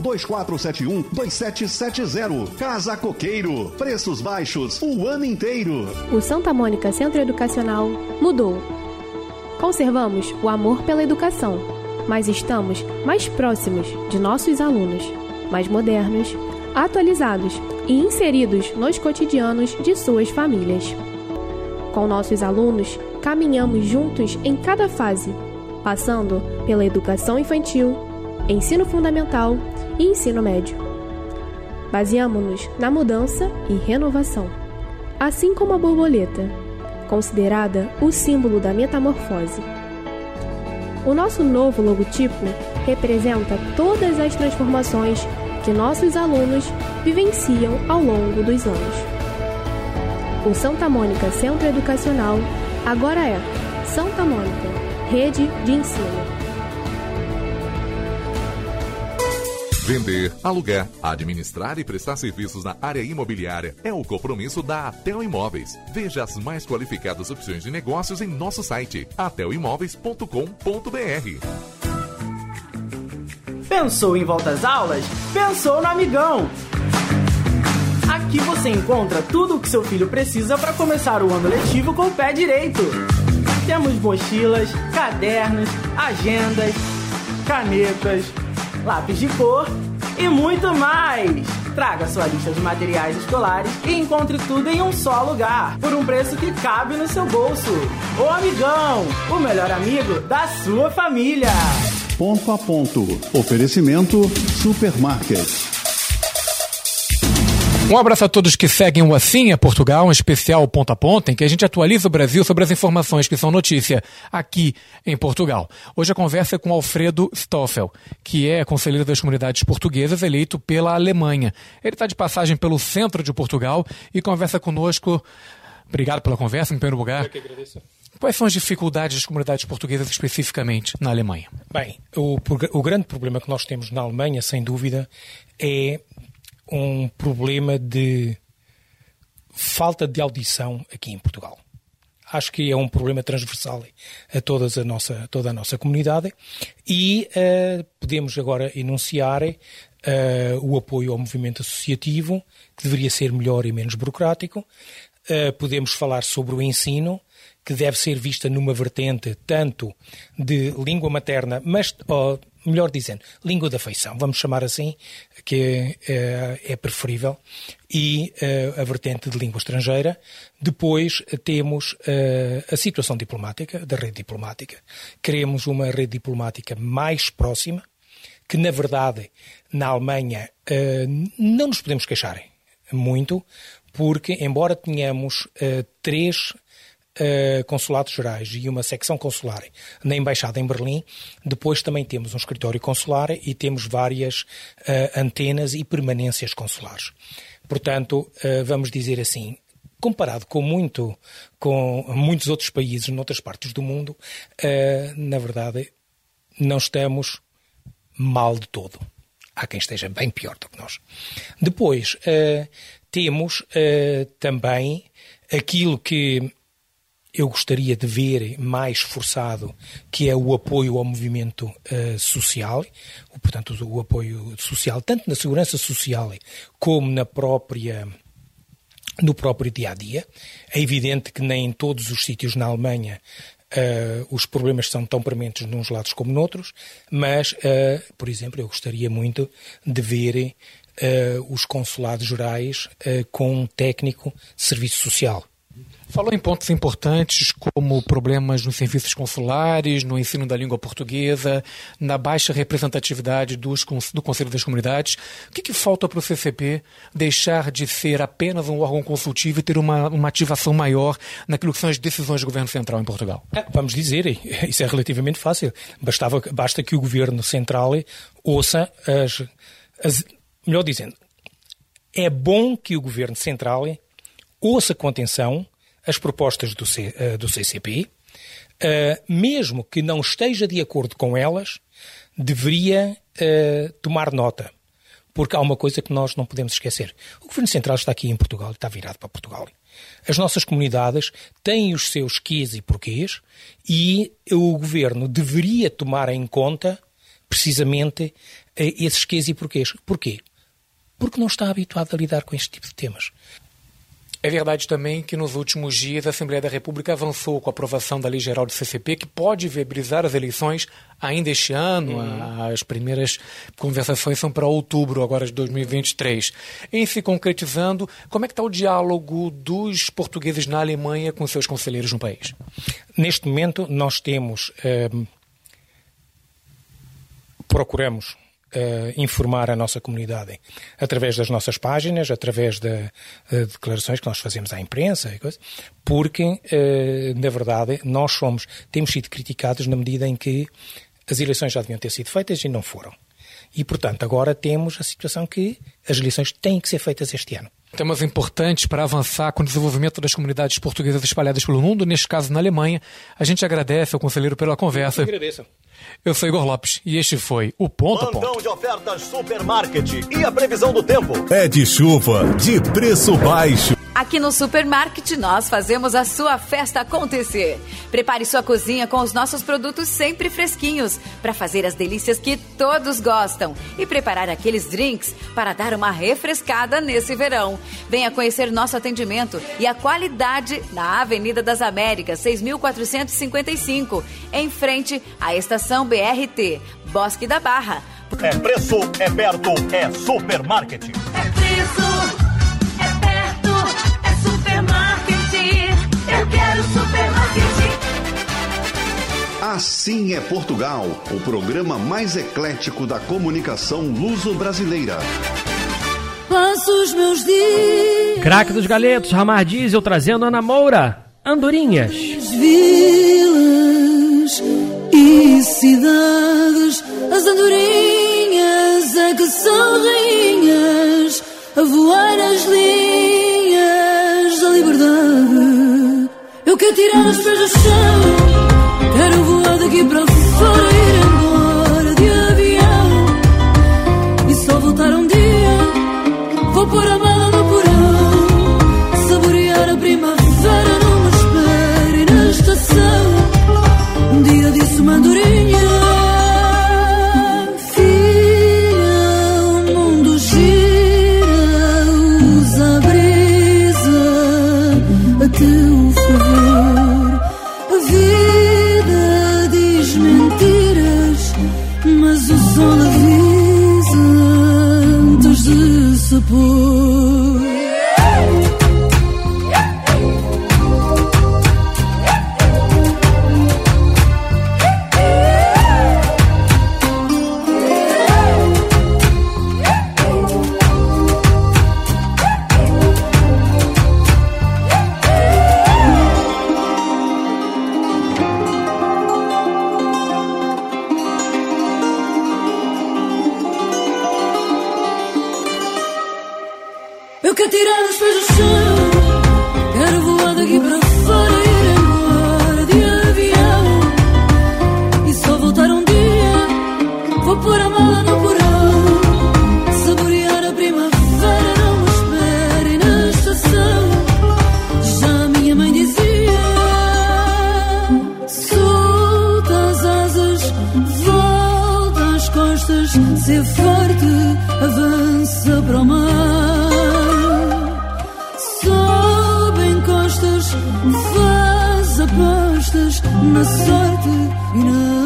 2471 2770. Casa Coqueiro. Preços baixos o ano inteiro. O Santa Mônica Centro Educacional mudou. Conservamos o amor pela educação, mas estamos mais próximos de nossos alunos, mais modernos, atualizados e inseridos nos cotidianos de suas famílias. Com nossos alunos, caminhamos juntos em cada fase, passando pela educação infantil, ensino fundamental e ensino médio. Baseamos-nos na mudança e renovação, assim como a borboleta, considerada o símbolo da metamorfose. O nosso novo logotipo representa todas as transformações que nossos alunos vivenciam ao longo dos anos. O Santa Mônica Centro Educacional agora é Santa Mônica, Rede de Ensino. Vender, alugar, administrar e prestar serviços na área imobiliária é o compromisso da Atel Imóveis. Veja as mais qualificadas opções de negócios em nosso site atelimóveis.com.br. Pensou em volta às aulas? Pensou no Amigão! Aqui você encontra tudo o que seu filho precisa para começar o ano letivo com o pé direito. Temos mochilas, cadernos, agendas, canetas lápis de cor e muito mais. Traga sua lista de materiais escolares e encontre tudo em um só lugar, por um preço que cabe no seu bolso. O Amigão, o melhor amigo da sua família. Ponto a ponto. Oferecimento Supermarket. Um abraço a todos que seguem o Assim é Portugal, um especial ponto a ponto, em que a gente atualiza o Brasil sobre as informações que são notícia aqui em Portugal. Hoje a conversa é com Alfredo Stoffel, que é conselheiro das comunidades portuguesas eleito pela Alemanha. Ele está de passagem pelo centro de Portugal e conversa conosco. Obrigado pela conversa, em primeiro lugar. Eu que agradeço. Quais são as dificuldades das comunidades portuguesas especificamente na Alemanha? Bem, o, o grande problema que nós temos na Alemanha, sem dúvida, é um problema de falta de audição aqui em Portugal. Acho que é um problema transversal a, todas a nossa, toda a nossa comunidade e uh, podemos agora enunciar uh, o apoio ao movimento associativo, que deveria ser melhor e menos burocrático. Uh, podemos falar sobre o ensino, que deve ser vista numa vertente tanto de língua materna, mas oh, melhor dizendo, língua da afeição, vamos chamar assim, que é, é preferível, e uh, a vertente de língua estrangeira. Depois uh, temos uh, a situação diplomática, da rede diplomática. Queremos uma rede diplomática mais próxima, que na verdade na Alemanha não nos podemos queixar muito, porque embora tenhamos três uh, consulados gerais e uma secção consular na Embaixada em Berlim. Depois também temos um escritório consular e temos várias uh, antenas e permanências consulares. Portanto, uh, vamos dizer assim, comparado com muito com muitos outros países noutras partes do mundo, na verdade não estamos mal de todo. Há quem esteja bem pior do que nós. Depois temos também aquilo que eu gostaria de ver mais forçado, que é o apoio ao movimento uh, social, portanto, o apoio social, tanto na segurança social como na própria no próprio dia a dia. É evidente que nem em todos os sítios na Alemanha uh, os problemas são tão prementes nos lados como noutros, mas, uh, por exemplo, eu gostaria muito de ver uh, os consulados gerais com um técnico de serviço social Falou em pontos importantes como problemas nos serviços consulares, no ensino da língua portuguesa, na baixa representatividade dos, do Conselho das Comunidades. O que, que falta para o CCP deixar de ser apenas um órgão consultivo e ter uma, uma ativação maior naquilo que são as decisões do governo central em Portugal? É, vamos dizer, isso é relativamente fácil. Bastava, basta que o governo central ouça as, as. Melhor dizendo, é bom que o governo central ouça com atenção as propostas do, C, uh, do CCP, eh, mesmo que não esteja de acordo com elas, deveria uh, tomar nota. Porque há uma coisa que nós não podemos esquecer. O Governo Central está aqui em Portugal, está virado para Portugal. As nossas comunidades têm os seus quês e porquês e o Governo deveria tomar em conta precisamente esses quês e porquês. Porquê? Porque não está habituado a lidar com este tipo de temas. É verdade também que nos últimos dias a Assembleia da República avançou com a aprovação da Lei Geral do CCP, que pode viabilizar as eleições ainda este ano. Uhum. As primeiras conversações são para outubro agora de 2023. Em se concretizando, como é que está o diálogo dos portugueses na Alemanha com seus conselheiros no país? Neste momento nós temos... Eh, procuramos uh, informar a nossa comunidade através das nossas páginas, através de uh, declarações que nós fazemos à imprensa e coisa, porque, uh, na verdade, nós somos, temos sido criticados na medida em que as eleições já deviam ter sido feitas e não foram. E, portanto, agora temos a situação que as eleições têm que ser feitas este ano. Temas importantes para avançar com o desenvolvimento das comunidades portuguesas espalhadas pelo mundo, neste caso na Alemanha. A gente agradece ao conselheiro pela conversa. Eu agradeço. Eu sou Igor Lopes e este foi o Ponto a Ponto. de ofertas Supermarket e a previsão do tempo. É de chuva, de preço baixo. Aqui no Supermarket nós fazemos a sua festa acontecer. Prepare sua cozinha com os nossos produtos sempre fresquinhos para fazer as delícias que todos gostam e preparar aqueles drinks para dar uma refrescada nesse verão. Venha conhecer nosso atendimento e a qualidade na Avenida das Américas, 6455, em frente à estação BRT, Bosque da Barra. É preço, é perto, é supermarket. É preço Eu quero supermarket. Assim é Portugal, o programa mais eclético da comunicação luso-brasileira. Passo os meus dias. Craque dos galetos, Ramar Diesel trazendo Ana Moura, Andorinhas. Vilas e cidades, as andorinhas é que são rainhas a voar as linhas da liberdade. Eu quero tirar os pés do chão. Quero voar daqui para fora, ir embora de avião. E só voltar um dia. Vou pôr a mala bu You know.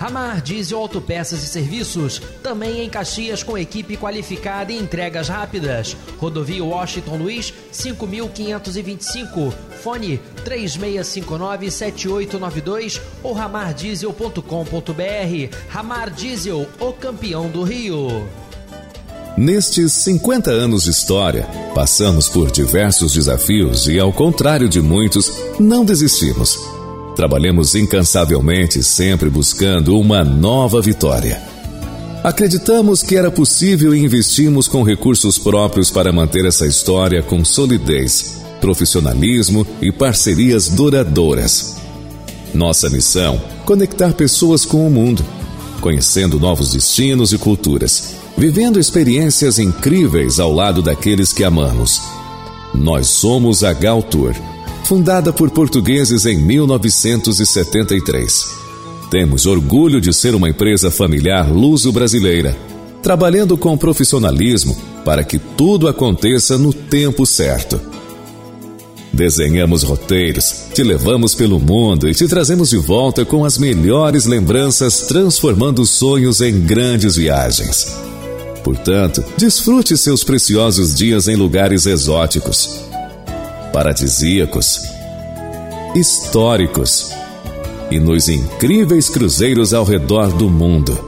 Ramar Diesel Autopeças e Serviços, também em Caxias com equipe qualificada e entregas rápidas. Rodovia Washington Luiz, 5525. Fone 36597892 ou ramardiesel.com.br. Ramar Diesel, o campeão do Rio. Nestes 50 anos de história, passamos por diversos desafios e, ao contrário de muitos, não desistimos Trabalhamos incansavelmente, sempre buscando uma nova vitória. Acreditamos que era possível e investimos com recursos próprios para manter essa história com solidez, profissionalismo e parcerias duradouras. Nossa missão: conectar pessoas com o mundo, conhecendo novos destinos e culturas, vivendo experiências incríveis ao lado daqueles que amamos. Nós somos a Gal Tour fundada por portugueses em 1973. Temos orgulho de ser uma empresa familiar luso-brasileira, trabalhando com profissionalismo para que tudo aconteça no tempo certo. Desenhamos roteiros, te levamos pelo mundo e te trazemos de volta com as melhores lembranças, transformando sonhos em grandes viagens. Portanto, desfrute seus preciosos dias em lugares exóticos paradisíacos, históricos e nos incríveis cruzeiros ao redor do mundo.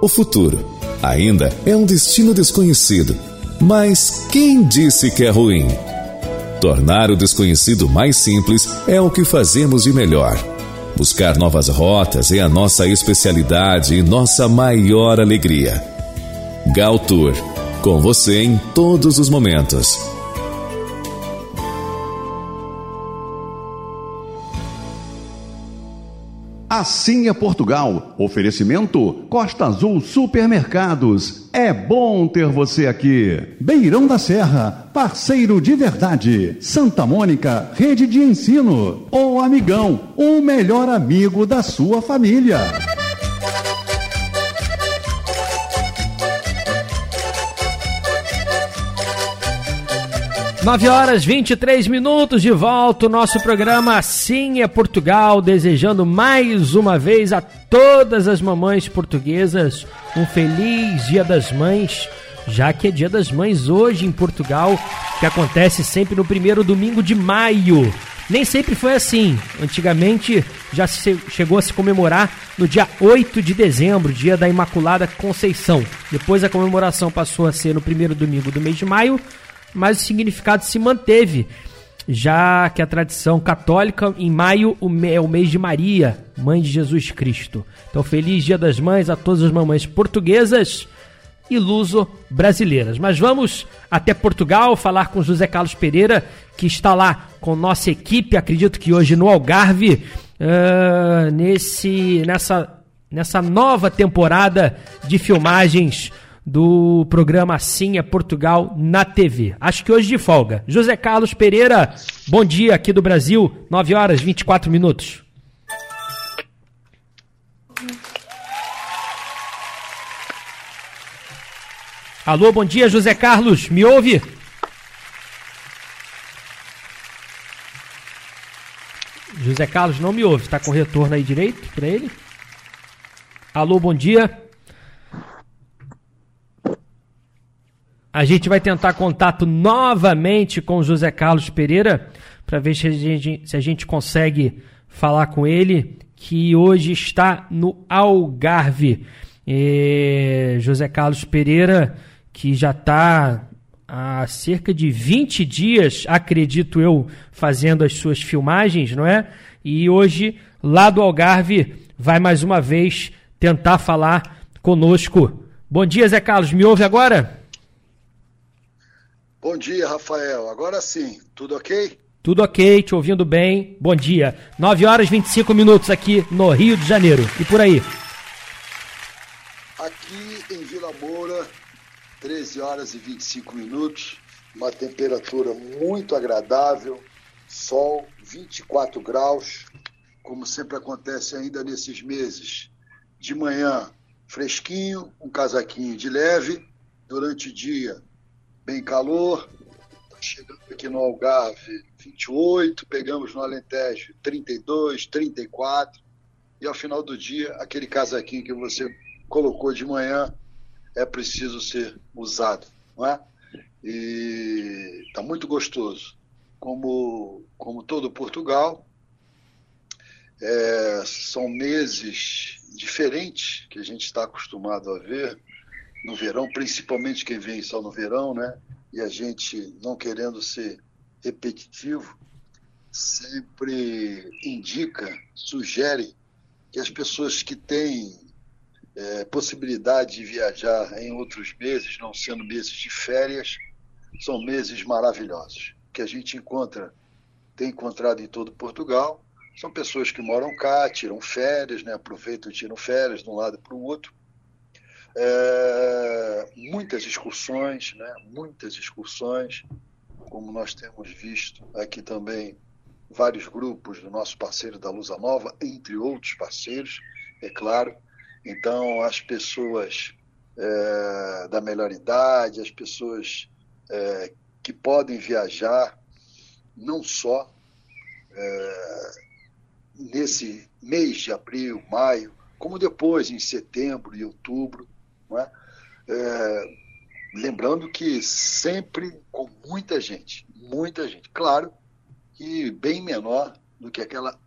O futuro ainda é um destino desconhecido, mas quem disse que é ruim? Tornar o desconhecido mais simples é o que fazemos de melhor. Buscar novas rotas é a nossa especialidade e nossa maior alegria. Gal Tour, com você em todos os momentos. Assim é Portugal. Oferecimento Costa Azul Supermercados. É bom ter você aqui. Beirão da Serra, parceiro de verdade. Santa Mônica, rede de ensino. O Amigão, o melhor amigo da sua família. 9 horas 23 minutos de volta, o nosso programa Assim é Portugal, desejando mais uma vez a todas as mamães portuguesas um feliz Dia das Mães, já que é Dia das Mães hoje em Portugal, que acontece sempre no primeiro domingo de maio. Nem sempre foi assim. Antigamente já se chegou a se comemorar no dia 8 de dezembro, dia da Imaculada Conceição. Depois a comemoração passou a ser no primeiro domingo do mês de maio mas o significado se manteve, já que a tradição católica, em maio, é o mês de Maria, mãe de Jesus Cristo. Então, feliz Dia das Mães a todas as mamães portuguesas e luso-brasileiras. Mas vamos até Portugal falar com José Carlos Pereira, que está lá com nossa equipe, acredito que hoje no Algarve, uh, nesse, nessa, nessa nova temporada de filmagens do programa Assim é Portugal na TV. Acho que hoje de folga. José Carlos Pereira, bom dia aqui do Brasil, 9 horas 24 minutos. Alô, bom dia, José Carlos, me ouve? José Carlos não me ouve, está com retorno aí direito para ele? Alô, bom dia. A gente vai tentar contato novamente com o José Carlos Pereira para ver se a, gente, se a gente consegue falar com ele, que hoje está no Algarve. E José Carlos Pereira, que já está há cerca de 20 dias, acredito eu, fazendo as suas filmagens, não é? E hoje, lá do Algarve, vai mais uma vez tentar falar conosco. Bom dia, Zé Carlos, me ouve agora? Bom dia, Rafael. Agora sim, tudo ok? Tudo ok, te ouvindo bem. Bom dia. 9 horas e 25 minutos aqui no Rio de Janeiro. E por aí? Aqui em Vila Moura, 13 horas e 25 minutos. Uma temperatura muito agradável. sol, 24 graus, como sempre acontece ainda nesses meses. De manhã, fresquinho, um casaquinho de leve, durante o dia, bem calor. Tá chegando aqui no Algarve, 28, pegamos no Alentejo, 32, 34. E ao final do dia, aquele casaquinho que você colocou de manhã é preciso ser usado, não é? E está muito gostoso. Como, como todo Portugal, é, são meses diferentes que a gente está acostumado a ver no verão, principalmente quem vem só no verão, né? E a gente não querendo ser repetitivo, sempre indica, sugere que as pessoas que têm é, possibilidade de viajar em outros meses, não sendo meses de férias, são meses maravilhosos. Que a gente encontra, tem encontrado em todo Portugal, são pessoas que moram cá, tiram férias, né, aproveitam e tiram férias de um lado para o outro. É, muitas excursões, né, muitas excursões, como nós temos visto aqui também vários grupos do nosso parceiro da Lusa Nova, entre outros parceiros, é claro. Então, as pessoas é, da melhor idade, as pessoas é, que podem viajar, não só é, nesse mês de abril, maio, como depois, em setembro e outubro. É? é? lembrando que sempre com muita gente, muita gente. Claro que bem menor do que aquela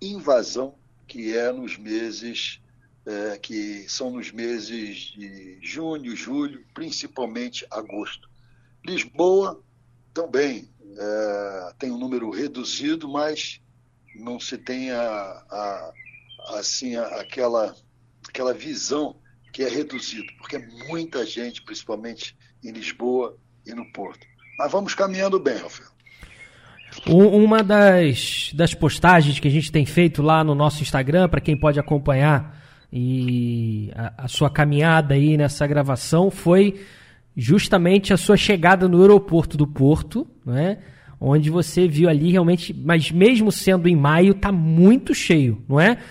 invasão que é nos meses é, que são nos meses de junho, julho, principalmente agosto. Lisboa também é, tem um número reduzido, mas não se tem a, a, assim a, aquela aquela visão que é reduzido, porque é muita gente, principalmente em Lisboa e no Porto. Mas vamos caminhando bem, Rafael. Uma das, das postagens que a gente tem feito lá no nosso Instagram, para quem pode acompanhar e a, a, sua caminhada aí nessa gravação, foi justamente a sua chegada no aeroporto do Porto, né? Onde você viu ali realmente, mas mesmo sendo em maio, está muito cheio, não é?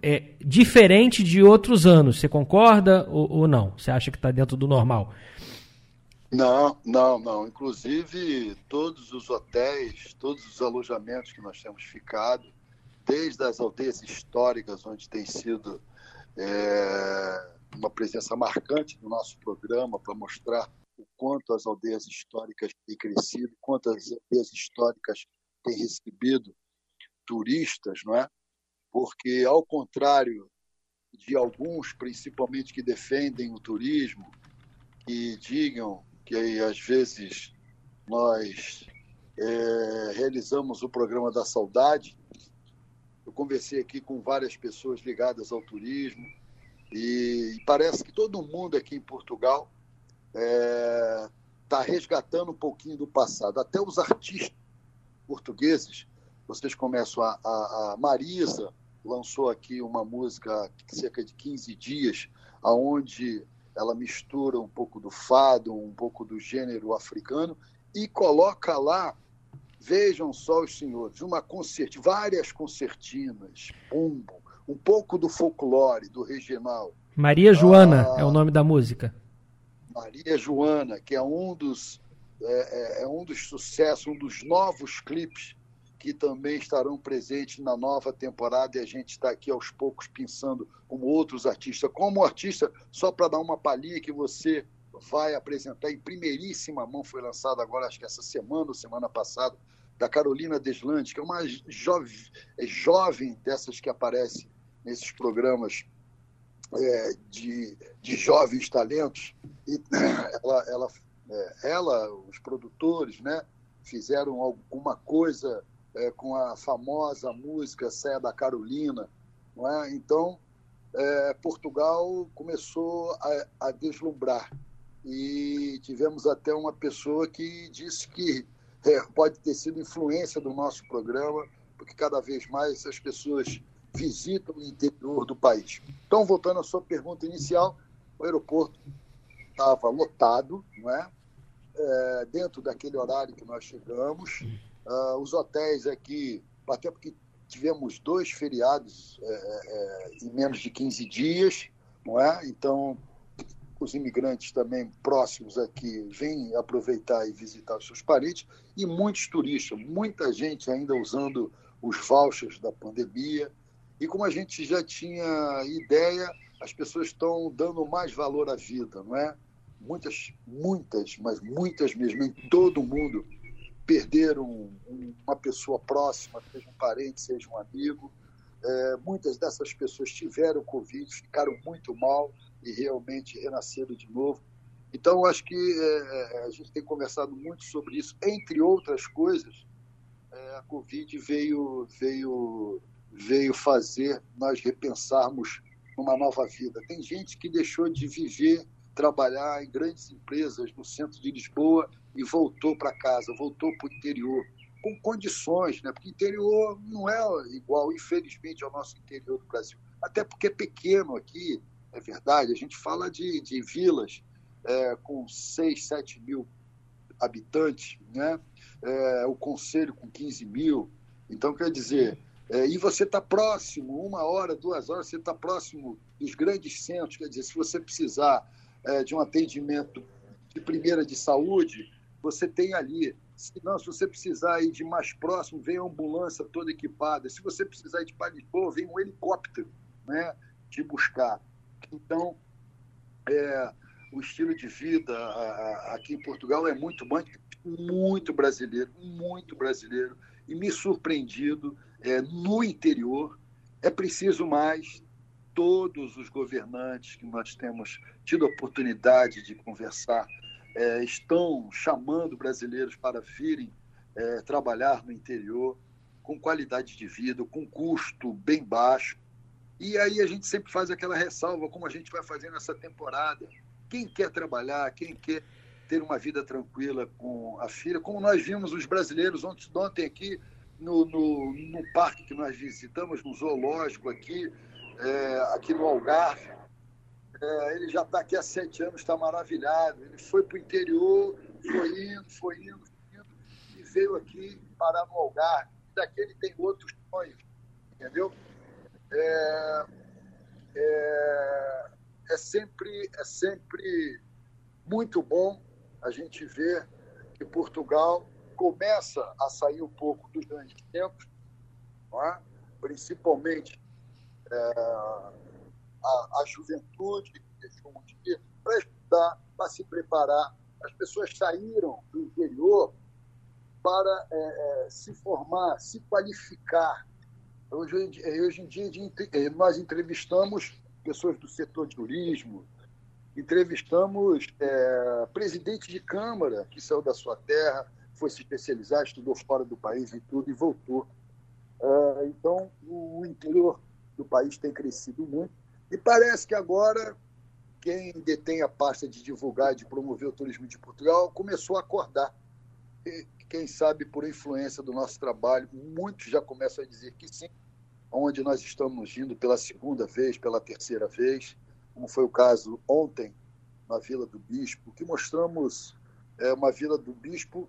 é? Diferente de outros anos, você concorda ou, ou não? Você acha que está dentro do normal? Não, não, não. Inclusive, todos os hotéis, todos os alojamentos que nós temos ficado, desde as aldeias históricas, onde tem sido é, uma presença marcante no nosso programa para mostrar o quanto as aldeias históricas têm crescido, quanto as aldeias históricas têm recebido turistas, não é? Porque, ao contrário de alguns, principalmente que defendem o turismo, e digam que às vezes nós é, realizamos o programa da saudade. Eu conversei aqui com várias pessoas ligadas ao turismo e parece que todo mundo aqui em Portugal está é, tá resgatando um pouquinho do passado. Até os artistas portugueses, vocês começam a, a, a Marisa lançou aqui uma música cerca de 15 dias, aonde ela mistura um pouco do fado, um pouco do gênero africano e coloca lá, vejam só os senhores, uma concert, várias concertinas, bumbo, um pouco do folclore, do regional. Maria Joana ah, é o nome da música. Maria Joana, que é um dos, é, é, é um dos sucessos, um dos novos clipes que também estarão presentes na nova temporada e a gente está aqui aos poucos pensando como outros artistas. Como artista, só para dar uma palhinha que você vai apresentar em primeiríssima mão, foi lançado agora, acho que essa semana ou semana passada, da Carolina Deslandes, que é uma jovem, é jovem dessas que aparece nesses programas é, de, de jovens talentos, e ela, ela, é, ela, os produtores, né, fizeram alguma coisa é, com a famosa música Saia da Carolina, não é? Então, é, Portugal começou a, a, deslumbrar e tivemos até uma pessoa que disse que é, pode ter sido influência do nosso programa, porque cada vez mais as pessoas visitam o interior do país. Então, voltando à sua pergunta inicial, o aeroporto estava lotado, não é? é? dentro daquele horário que nós chegamos, Uh, os hotéis aqui, até porque tivemos dois feriados é, é, em menos de 15 dias, não é? Então, os imigrantes também próximos aqui vêm aproveitar e visitar os seus parentes, e muitos turistas, muita gente ainda usando os vouchers da pandemia. E como a gente já tinha ideia, as pessoas estão dando mais valor à vida, não é? Muitas, muitas, mas muitas mesmo, em todo o mundo, perderam uma pessoa próxima, seja um parente, seja um amigo. É, muitas dessas pessoas tiveram Covid, ficaram muito mal e realmente renasceram de novo. Então, acho que é, é, a gente tem conversado muito sobre isso. Entre outras coisas, é, a Covid veio, veio, veio fazer nós repensarmos uma nova vida. Tem gente que deixou de viver, trabalhar em grandes empresas no centro de Lisboa e voltou para casa, voltou para o interior, com condições, né? porque interior não é igual, infelizmente, ao nosso interior do Brasil. Até porque é pequeno aqui, é verdade, a gente fala de, de vilas é, com 6, 7 mil habitantes, né? É, o conselho com 15 mil. Então, quer dizer, é, e você está próximo, uma hora, duas horas, você está próximo dos grandes centros. Quer dizer, se você precisar é, de um atendimento de primeira de saúde, você tem ali. Se não, se você precisar ir de mais próximo, vem a ambulância toda equipada. Se você precisar ir de Lisboa, vem um helicóptero né, te buscar. Então, é, o estilo de vida aqui em Portugal é muito bom, muito brasileiro, muito brasileiro, e me surpreendido é, no interior. É preciso mais. Todos os governantes que nós temos tido a oportunidade de conversar é, estão chamando brasileiros para virem é, trabalhar no interior com qualidade de vida, com custo bem baixo. E aí a gente sempre faz aquela ressalva, como a gente vai fazer nessa temporada. Quem quer trabalhar, quem quer ter uma vida tranquila com a filha, como nós vimos os brasileiros ontem, ontem aqui no, no, no parque que nós visitamos, no zoológico aqui, é, aqui no Algarve, é, ele já está aqui há sete anos, está maravilhado. Ele foi para o interior, foi indo, foi indo, foi indo, e veio aqui parar no Algarve. Daqui ele tem outros sonhos, entendeu? É, é, é, sempre, é sempre muito bom a gente ver que Portugal começa a sair um pouco dos grandes tempos, é? principalmente é, a, a, juventude deixou para estudar, para se preparar. As pessoas saíram do interior para é, é se formar, se qualificar. Hoje, hoje em dia é, nós entrevistamos pessoas do setor de turismo, entrevistamos é, presidente de Câmara que saiu da sua terra, foi se especializar, estudou fora do país e tudo, e voltou. É, então, o interior do país tem crescido muito. E parece que agora quem detém a pasta de divulgar de promover o turismo de Portugal começou a acordar. E, quem sabe por influência do nosso trabalho, muitos já começam a dizer que sim, onde nós estamos indo pela segunda vez, pela terceira vez, como foi o caso ontem na Vila do Bispo, que mostramos é, uma Vila do Bispo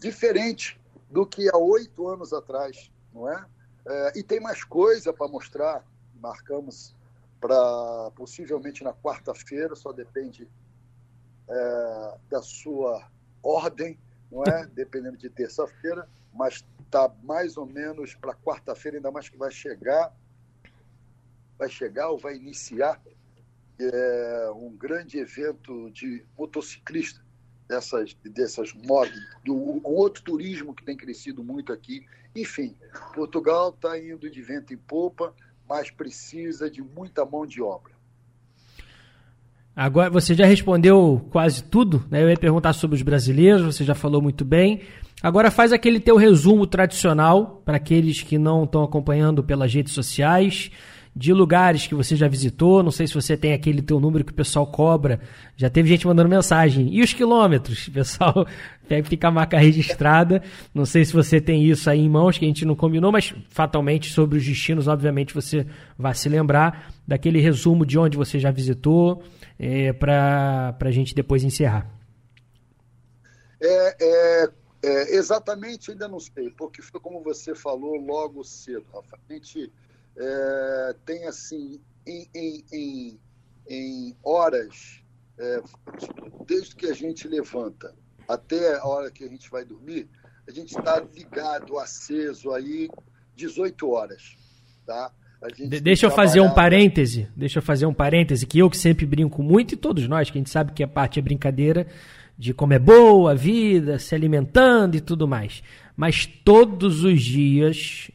diferente do que há oito anos atrás, não é? é e tem mais coisa para mostrar. Marcamos para possivelmente na quarta-feira, só depende é, da sua ordem, não é? Dependendo de terça-feira, mas está mais ou menos para quarta-feira, ainda mais que vai chegar, vai chegar ou vai iniciar é, um grande evento de motociclista dessas, dessas modas, do um outro turismo que tem crescido muito aqui. Enfim, Portugal está indo de vento em popa, mas precisa de muita mão de obra. Agora, você já respondeu quase tudo, né? Eu ia perguntar sobre os brasileiros, você já falou muito bem. Agora faz aquele teu resumo tradicional para aqueles que não estão acompanhando pelas redes sociais de lugares que você já visitou. Não sei se você tem aquele teu número que o pessoal cobra. Já teve gente mandando mensagem. E os quilômetros? O pessoal fica a marca registrada. Não sei se você tem isso aí em mãos, que a gente não combinou, mas fatalmente sobre os destinos, obviamente você vai se lembrar daquele resumo de onde você já visitou, é, para a gente depois encerrar. É, é, É, exatamente, ainda não sei, porque foi como você falou logo cedo, Rafa. A gente é, tem, assim, em, em, em, em horas, é, desde que a gente levanta até a hora que a gente vai dormir, a gente está ligado, aceso aí, 18 horas, tá? De deixa eu fazer um parêntese, deixa eu fazer um parêntese, que eu que sempre brinco muito, e todos nós, que a gente sabe que a parte é brincadeira, de como é boa a vida, se alimentando e tudo mais. Mas todos os dias,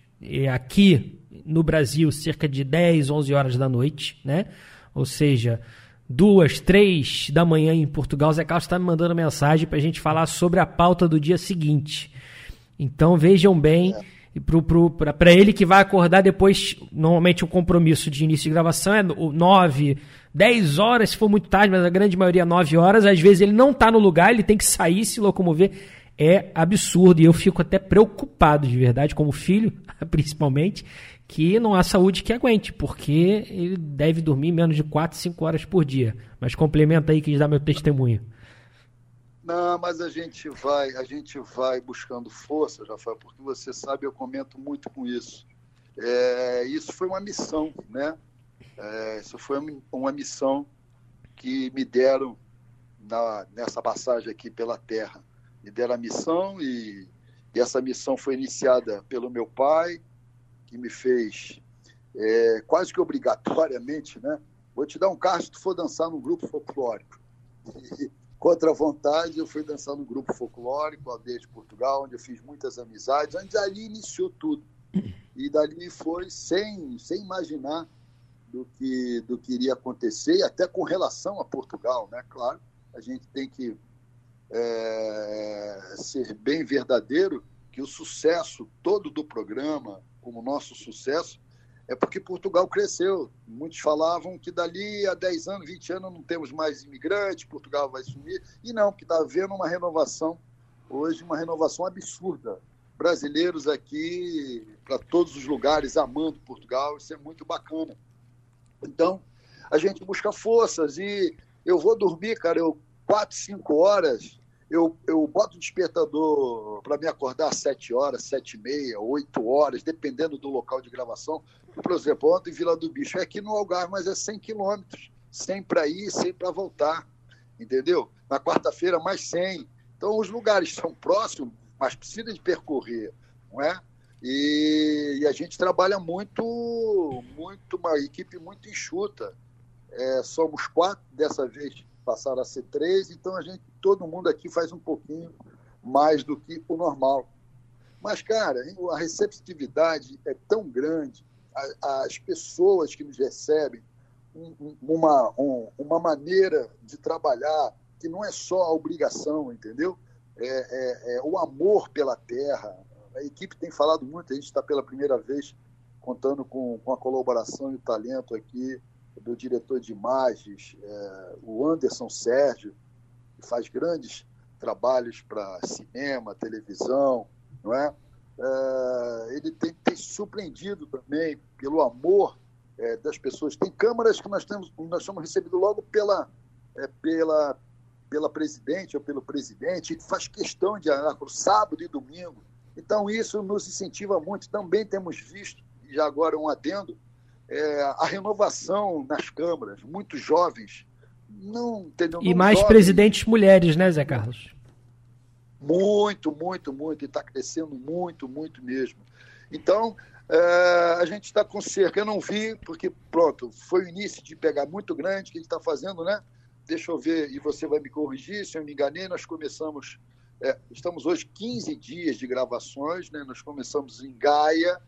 aqui no Brasil, cerca de 10, 11 horas da noite, né? Ou seja, duas, três da manhã em Portugal, Zé Carlos está me mandando mensagem para a gente falar sobre a pauta do dia seguinte. Então vejam bem, é. para ele que vai acordar depois, normalmente o compromisso de início de gravação é 9, 10 horas, se for muito tarde, mas a grande maioria 9 horas. Às vezes ele não está no lugar, ele tem que sair, se locomover. É absurdo e eu fico até preocupado de verdade, como filho, principalmente, que não há saúde que aguente, porque ele deve dormir menos de 4, 5 horas por dia. Mas complementa aí que dá meu testemunho. Não, mas a gente vai, a gente vai buscando força, Rafael, porque você sabe, eu comento muito com isso. É, isso foi uma missão, né? É, isso foi uma missão que me deram na, nessa passagem aqui pela Terra. Me deram a missão e, e essa missão foi iniciada pelo meu pai, que me fez é, quase que obrigatoriamente, né? Vou te dar um carro se tu for dançar no grupo folclórico. E, contra a vontade, eu fui dançar no grupo folclórico, Aldeia de Portugal, onde eu fiz muitas amizades, onde ali iniciou tudo. E dali foi sem, sem imaginar do que, do que iria acontecer, e até com relação a Portugal, né? Claro, a gente tem que é, ser bem verdadeiro que o sucesso todo do programa, como nosso sucesso, é porque Portugal cresceu. Muitos falavam que dali a 10 anos, 20 anos não temos mais imigrantes, Portugal vai sumir. E não, que está havendo uma renovação, hoje uma renovação absurda. Brasileiros aqui para todos os lugares amando Portugal, isso é muito bacana. Então, a gente busca forças e eu vou dormir, cara, eu quatro, cinco horas, eu, eu boto o despertador para me acordar às sete horas, sete e meia, oito horas, dependendo do local de gravação. Por exemplo, ontem em Vila do Bicho é aqui no Algarve, mas é 100 quilômetros, 100 para ir, 100 para voltar, entendeu? Na quarta-feira, mais 100. Então, os lugares são próximos, mas precisa de percorrer, não é? E, e, a gente trabalha muito, muito, uma equipe muito enxuta. É, somos quatro, dessa vez passaram a ser três, então a gente, todo mundo aqui faz um pouquinho mais do que o normal. Mas, cara, a receptividade é tão grande, as pessoas que nos recebem, uma, uma maneira de trabalhar que não é só a obrigação, entendeu? É, é, é o amor pela terra, a equipe tem falado muito, a gente está pela primeira vez contando com, com a colaboração e o talento aqui do diretor de imagens, é, o Anderson Sérgio, que faz grandes trabalhos para cinema, televisão, não é? é ele tem, tem, surpreendido também pelo amor é, das pessoas. Tem câmaras que nós temos, nós somos recebidos logo pela, é, pela, pela presidente ou pelo presidente, faz questão de ir sábado e domingo então, isso nos incentiva muito. Também temos visto, já agora um adendo, é, a renovação nas câmaras, muitos jovens. Não, entendeu? E mais jovens, presidentes mulheres, né, Zé Carlos? Muito, muito, muito. E está crescendo muito, muito mesmo. Então, é, a gente está com cerca. Eu não vi, porque, pronto, foi o início de pegar muito grande que a gente está fazendo, né? Deixa eu ver, e você vai me corrigir se eu me enganei. Nós começamos é, estamos hoje 15 dias de gravações, né? nós começamos em Gaia,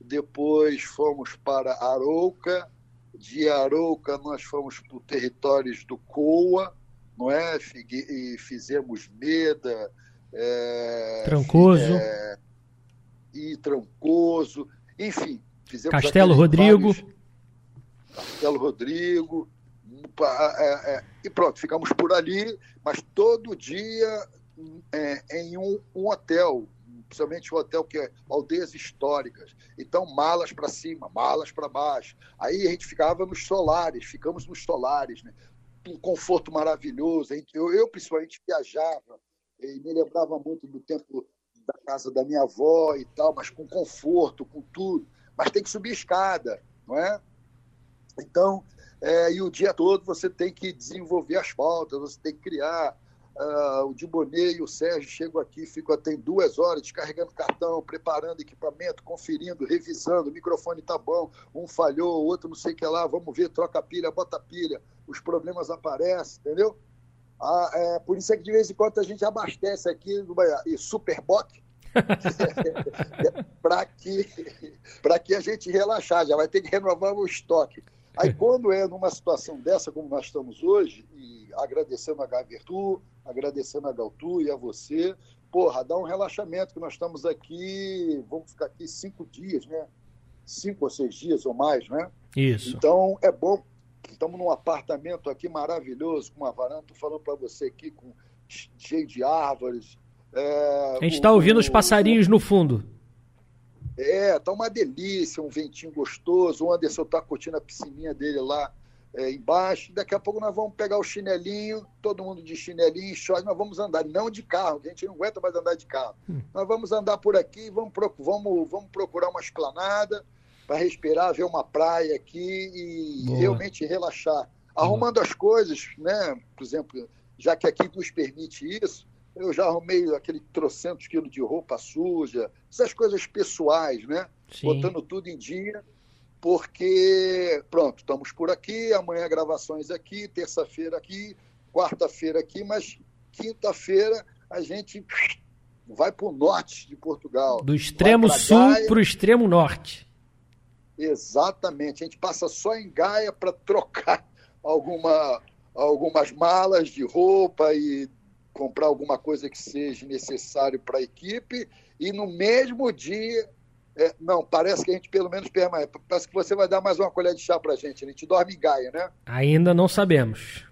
depois fomos para Arouca, de Arouca nós fomos para os territórios do Coa, não é? E fizemos Meda, é, Trancoso. É, e Trancoso, enfim. Fizemos Castelo Rodrigo. Vários, Castelo Rodrigo. É, é, e pronto, ficamos por ali, mas todo dia é, em um, um, hotel, principalmente um hotel que é aldeias históricas. Então, malas para cima, malas para baixo. Aí a gente ficava nos solares, ficamos nos solares, né? Um conforto maravilhoso. Eu, eu principalmente viajava E me lembrava muito do tempo da casa da minha avó e tal, mas com conforto, com tudo. Mas tem que subir escada, não é? Então, é, e o dia todo você tem que desenvolver as pautas, você tem que criar. Uh, o Dibonê e o Sérgio chegam aqui, ficam até duas horas descarregando cartão, preparando equipamento, conferindo, revisando, o microfone tá bom, um falhou, o outro não sei o que lá, vamos ver, troca pilha, bota pilha, os problemas aparecem, entendeu? Ah, é, por isso é que de vez em quando a gente abastece aqui no e Superboc para que, que a gente relaxar, já vai ter que renovar o estoque. Aí quando é numa situação dessa, como nós estamos hoje, e agradecendo a Gavertu, agradecendo a Galtu e a você, porra, dá um relaxamento, que nós estamos aqui, vamos ficar aqui cinco dias, né? Cinco ou seis dias ou mais, né? Isso. Então é bom Estamos num apartamento aqui maravilhoso, com uma varanda, estou falando para você aqui, com, cheio de árvores. É, a gente está ouvindo o, os passarinhos o, no fundo. É, tá uma delícia, um ventinho gostoso. O Anderson está curtindo a piscininha dele lá é, embaixo. Daqui a pouco nós vamos pegar o chinelinho, todo mundo de chinelinho, short, nós vamos andar, não de carro, a gente não aguenta mais andar de carro. Hum. Nós vamos andar por aqui, vamos, vamos, vamos procurar uma esplanada para respirar, ver uma praia aqui e Boa. realmente relaxar. Arrumando as coisas, né? Por exemplo, já que aqui nos permite isso, eu já arrumei aquele trocentos quilos de roupa suja, essas coisas pessoais, né? Sim. Botando tudo em dia, porque, pronto, estamos por aqui, amanhã gravações aqui, terça-feira aqui, quarta-feira aqui, mas quinta-feira a gente vai para o norte de Portugal. Do extremo sul para o extremo norte. Exatamente. A gente passa só em Gaia para trocar alguma, algumas malas de roupa e comprar alguma coisa que seja necessário para a equipe. E no mesmo dia. É, não, parece que a gente pelo menos permanece. Parece que você vai dar mais uma colher de chá para a gente. A gente dorme em Gaia, né? Ainda não sabemos.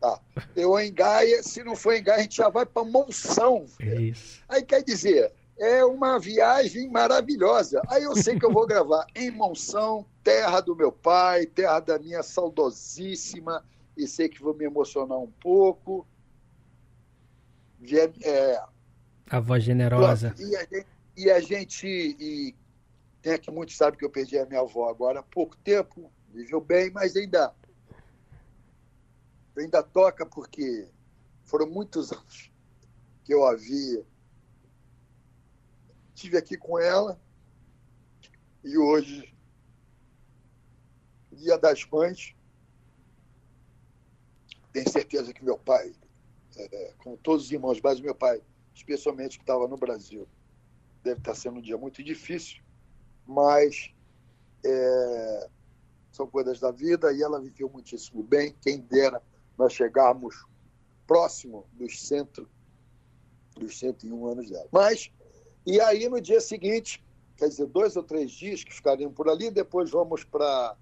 Tá. Eu em Gaia, se não for em Gaia, a gente já vai para Monção. É isso. Aí quer dizer, é uma viagem maravilhosa. Aí eu sei que eu vou gravar em Monção, terra do meu pai, terra da minha saudosíssima, e sei que vou me emocionar um pouco. É, a voz generosa. E a gente, e, a gente, e tem aqui muitos sabem que eu perdi a minha avó agora há pouco tempo, viveu bem, mas ainda ainda toca porque foram muitos anos que eu havia Estive aqui com ela e hoje, dia das mães, tenho certeza que meu pai, é, como todos os irmãos, mas meu pai, especialmente que estava no Brasil, deve estar sendo um dia muito difícil, mas é, são coisas da vida e ela viveu muitíssimo bem. Quem dera nós chegarmos próximo dos, centro, dos 101 anos dela. Mas e aí, no dia seguinte, quer dizer, dois ou três dias que ficariam por ali, depois vamos para.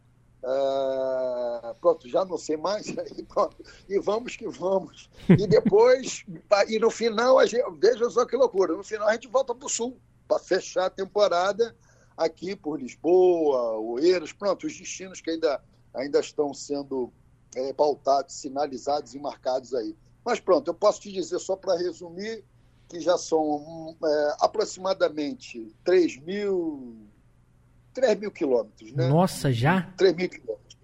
Uh, pronto, já não sei mais, e, pronto, e vamos que vamos. E depois, e no final, a gente, veja só que loucura, no final a gente volta para o sul, para fechar a temporada aqui por Lisboa, Oeiras, pronto, os destinos que ainda, ainda estão sendo é, pautados, sinalizados e marcados aí. Mas pronto, eu posso te dizer, só para resumir, que já são é, aproximadamente 3 mil, 3 mil quilômetros. Né? Nossa, já? 3 mil quilômetros.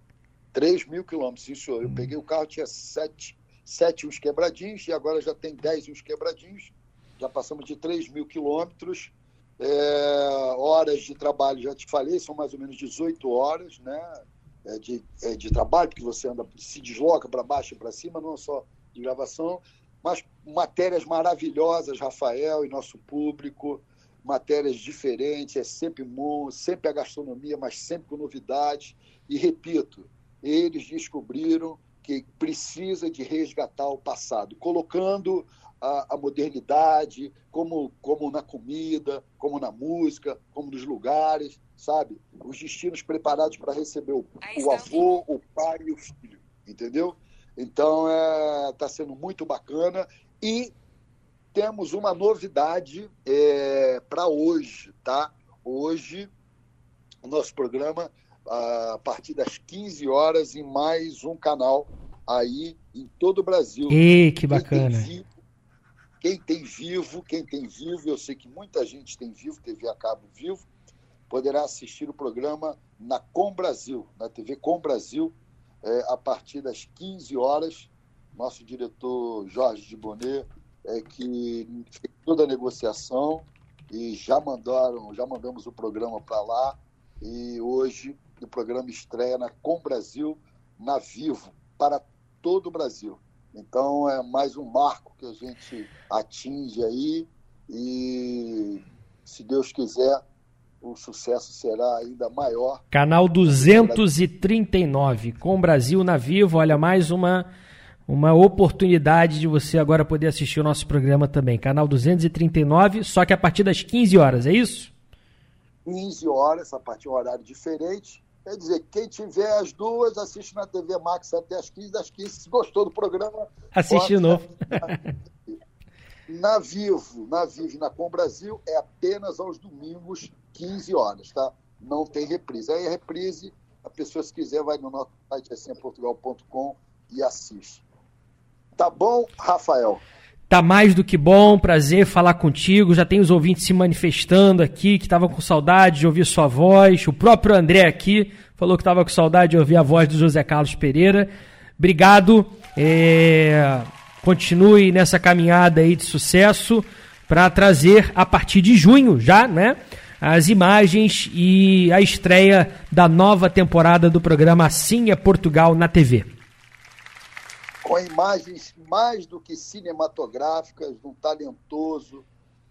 3 mil quilômetros, isso. Eu hum. peguei o carro, tinha 7, 7 uns quebradinhos, e agora já tem 10 uns quebradinhos. Já passamos de 3 mil quilômetros. É, horas de trabalho, já te falei, são mais ou menos 18 horas né, é, de, é, de trabalho, porque você anda, se desloca para baixo e para cima, não só de gravação mas matérias maravilhosas, Rafael e nosso público, matérias diferentes, é sempre bom, sempre a gastronomia, mas sempre com novidades. E repito, eles descobriram que precisa de resgatar o passado, colocando a, a, modernidade, como, como na comida, como na música, como nos lugares, sabe? Os destinos preparados para receber o, o avô, o pai e o filho, entendeu? Então, está é, tá sendo muito bacana. E temos uma novidade é, para hoje, tá? Hoje, o nosso programa, a partir das 15 horas, em mais um canal aí em todo o Brasil. E que bacana. quem tem vivo, quem tem vivo, eu sei que muita gente tem vivo, TV a cabo vivo, poderá assistir o programa na Com Brasil, na TV Com Brasil, é, a partir das 15 horas. Nosso diretor Jorge de Bonet, é, que fez toda a negociação e já mandaram, já mandamos o programa para lá. E hoje o programa estreia na Com Brasil, na Vivo, para todo o Brasil. Então é mais um marco que a gente atinge aí e, se Deus quiser, o sucesso será ainda maior. Canal 239, com Brasil na Vivo. Olha, mais uma, uma oportunidade de você agora poder assistir o nosso programa também. Canal 239, só que a partir das 15 horas, é isso? 15 horas, a partir de um horário diferente. Quer dizer, quem tiver as duas, assiste na TV Max até as 15 das 15. Se gostou do programa, assiste de novo. Na Vivo, na Vivo na Com Brasil, é apenas aos domingos, 15 horas, tá? Não tem reprise. Aí a reprise, a pessoa, se quiser, vai no nosso site portugal.com e assiste. Tá bom, Rafael? Tá mais do que bom, prazer falar contigo. Já tem os ouvintes se manifestando aqui, que estavam com saudade de ouvir sua voz. O próprio André aqui falou que estava com saudade de ouvir a voz do José Carlos Pereira. Obrigado. É... Continue nessa caminhada aí de sucesso para trazer a partir de junho já, né? As imagens e a estreia da nova temporada do programa Assim é Portugal na TV com imagens mais do que cinematográficas de um talentoso,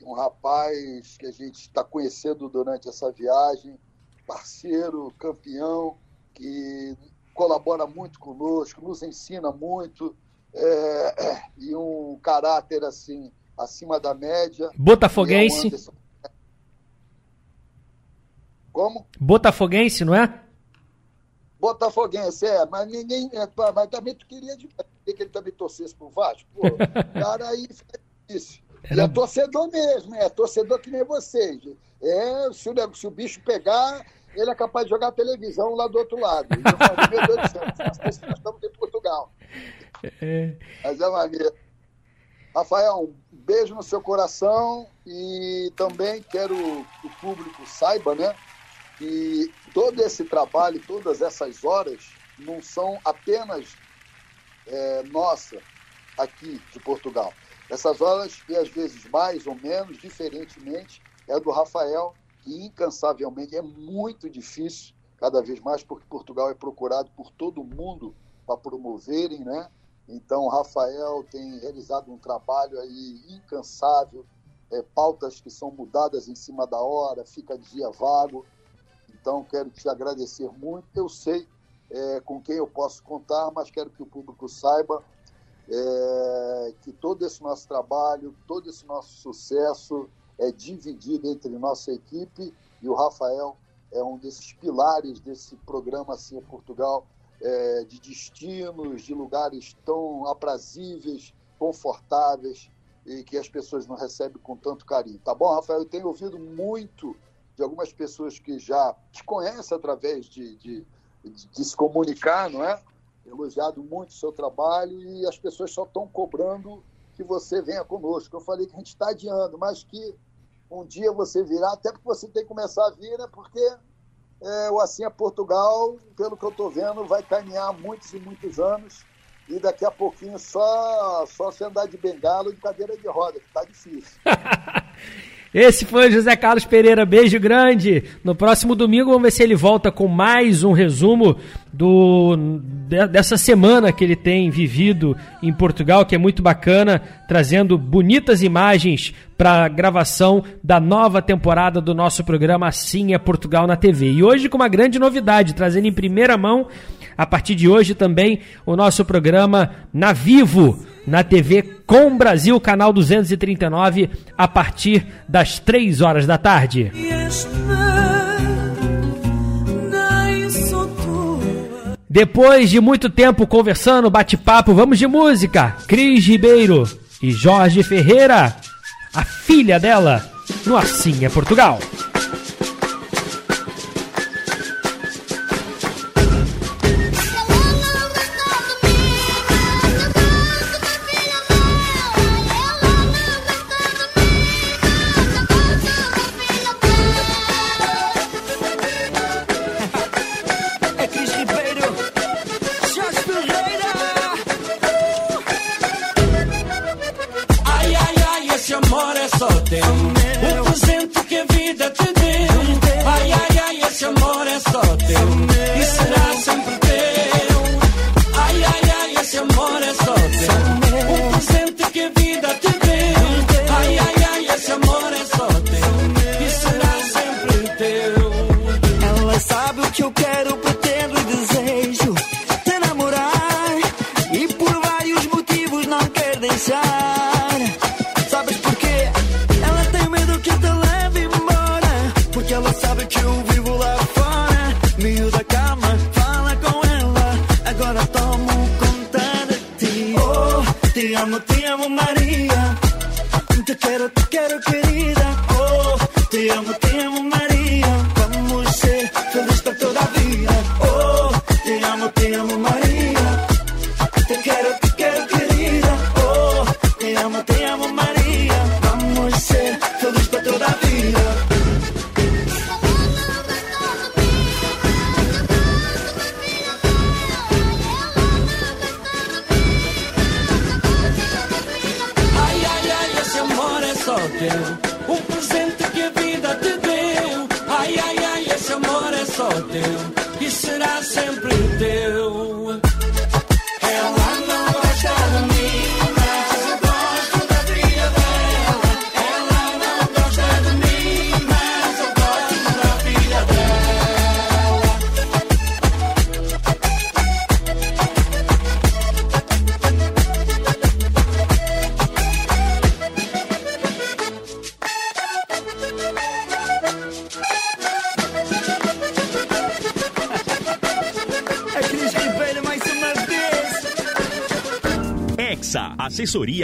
um rapaz que a gente está conhecendo durante essa viagem, parceiro, campeão, que colabora muito conosco, nos ensina muito, é, e um caráter assim acima da média. Botafoguense. É Como? Botafoguense, não é? Botafoguense, é, mas ninguém. É, mas também tu queria de, que ele também torcesse pro Vasco. Pô, cara aí fica difícil. E é torcedor mesmo, é torcedor que nem vocês. É, se o, se o bicho pegar, ele é capaz de jogar a televisão lá do outro lado. E eu falo, meu Deus do céu, nós estamos em Portugal. É. Mas é maneiro. Rafael, um beijo no seu coração e também quero que o público saiba, né? que todo esse trabalho, todas essas horas, não são apenas é, nossa aqui de Portugal. Essas horas, e às vezes mais ou menos, diferentemente, é do Rafael, que incansavelmente é muito difícil, cada vez mais, porque Portugal é procurado por todo mundo para promoverem, né? Então, o Rafael tem realizado um trabalho aí incansável, é, pautas que são mudadas em cima da hora, fica dia vago. Então, quero te agradecer muito. Eu sei é, com quem eu posso contar, mas quero que o público saiba é, que todo esse nosso trabalho, todo esse nosso sucesso é dividido entre nossa equipe e o Rafael é um desses pilares desse programa assim em Portugal, é, de destinos, de lugares tão aprazíveis, confortáveis e que as pessoas não recebem com tanto carinho. Tá bom, Rafael? Eu tenho ouvido muito de algumas pessoas que já te conhecem através de, de, de, se comunicar, não é? Elogiado muito o seu trabalho e as pessoas só estão cobrando que você venha conosco. Eu falei que a gente está adiando, mas que um dia você virá, até porque você tem que começar a vir, né? Porque é, o Assim é Portugal, pelo que eu estou vendo, vai caminhar muitos e muitos anos e daqui a pouquinho só, só se andar de bengala ou de cadeira de roda, que está difícil. Esse foi o José Carlos Pereira, beijo grande. No próximo domingo vamos ver se ele volta com mais um resumo do dessa semana que ele tem vivido em Portugal, que é muito bacana, trazendo bonitas imagens para a gravação da nova temporada do nosso programa Assim é Portugal na TV. E hoje com uma grande novidade, trazendo em primeira mão a partir de hoje também o nosso programa na Vivo na TV Com Brasil, canal 239, a partir das 3 horas da tarde. Depois de muito tempo conversando, bate-papo, vamos de música. Cris Ribeiro e Jorge Ferreira, a filha dela, no Assim é Portugal.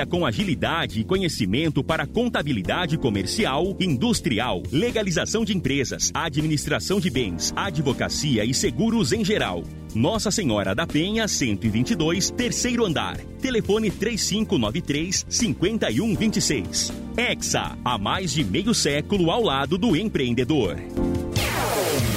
Com agilidade e conhecimento para contabilidade comercial, industrial, legalização de empresas, administração de bens, advocacia e seguros em geral. Nossa Senhora da Penha, 122, terceiro andar. Telefone 3593 5126. Exa, há mais de meio século ao lado do empreendedor.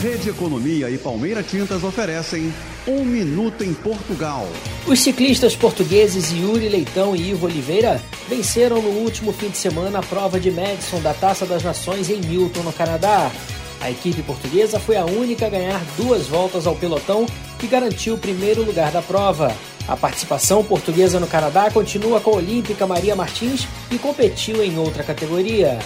Rede Economia e Palmeira Tintas oferecem Um Minuto em Portugal. Os ciclistas portugueses Yuri Leitão e Ivo Oliveira venceram no último fim de semana a prova de Madison da Taça das Nações em Milton, no Canadá. A equipe portuguesa foi a única a ganhar duas voltas ao pelotão e garantiu o primeiro lugar da prova. A participação portuguesa no Canadá continua com a olímpica Maria Martins, que competiu em outra categoria.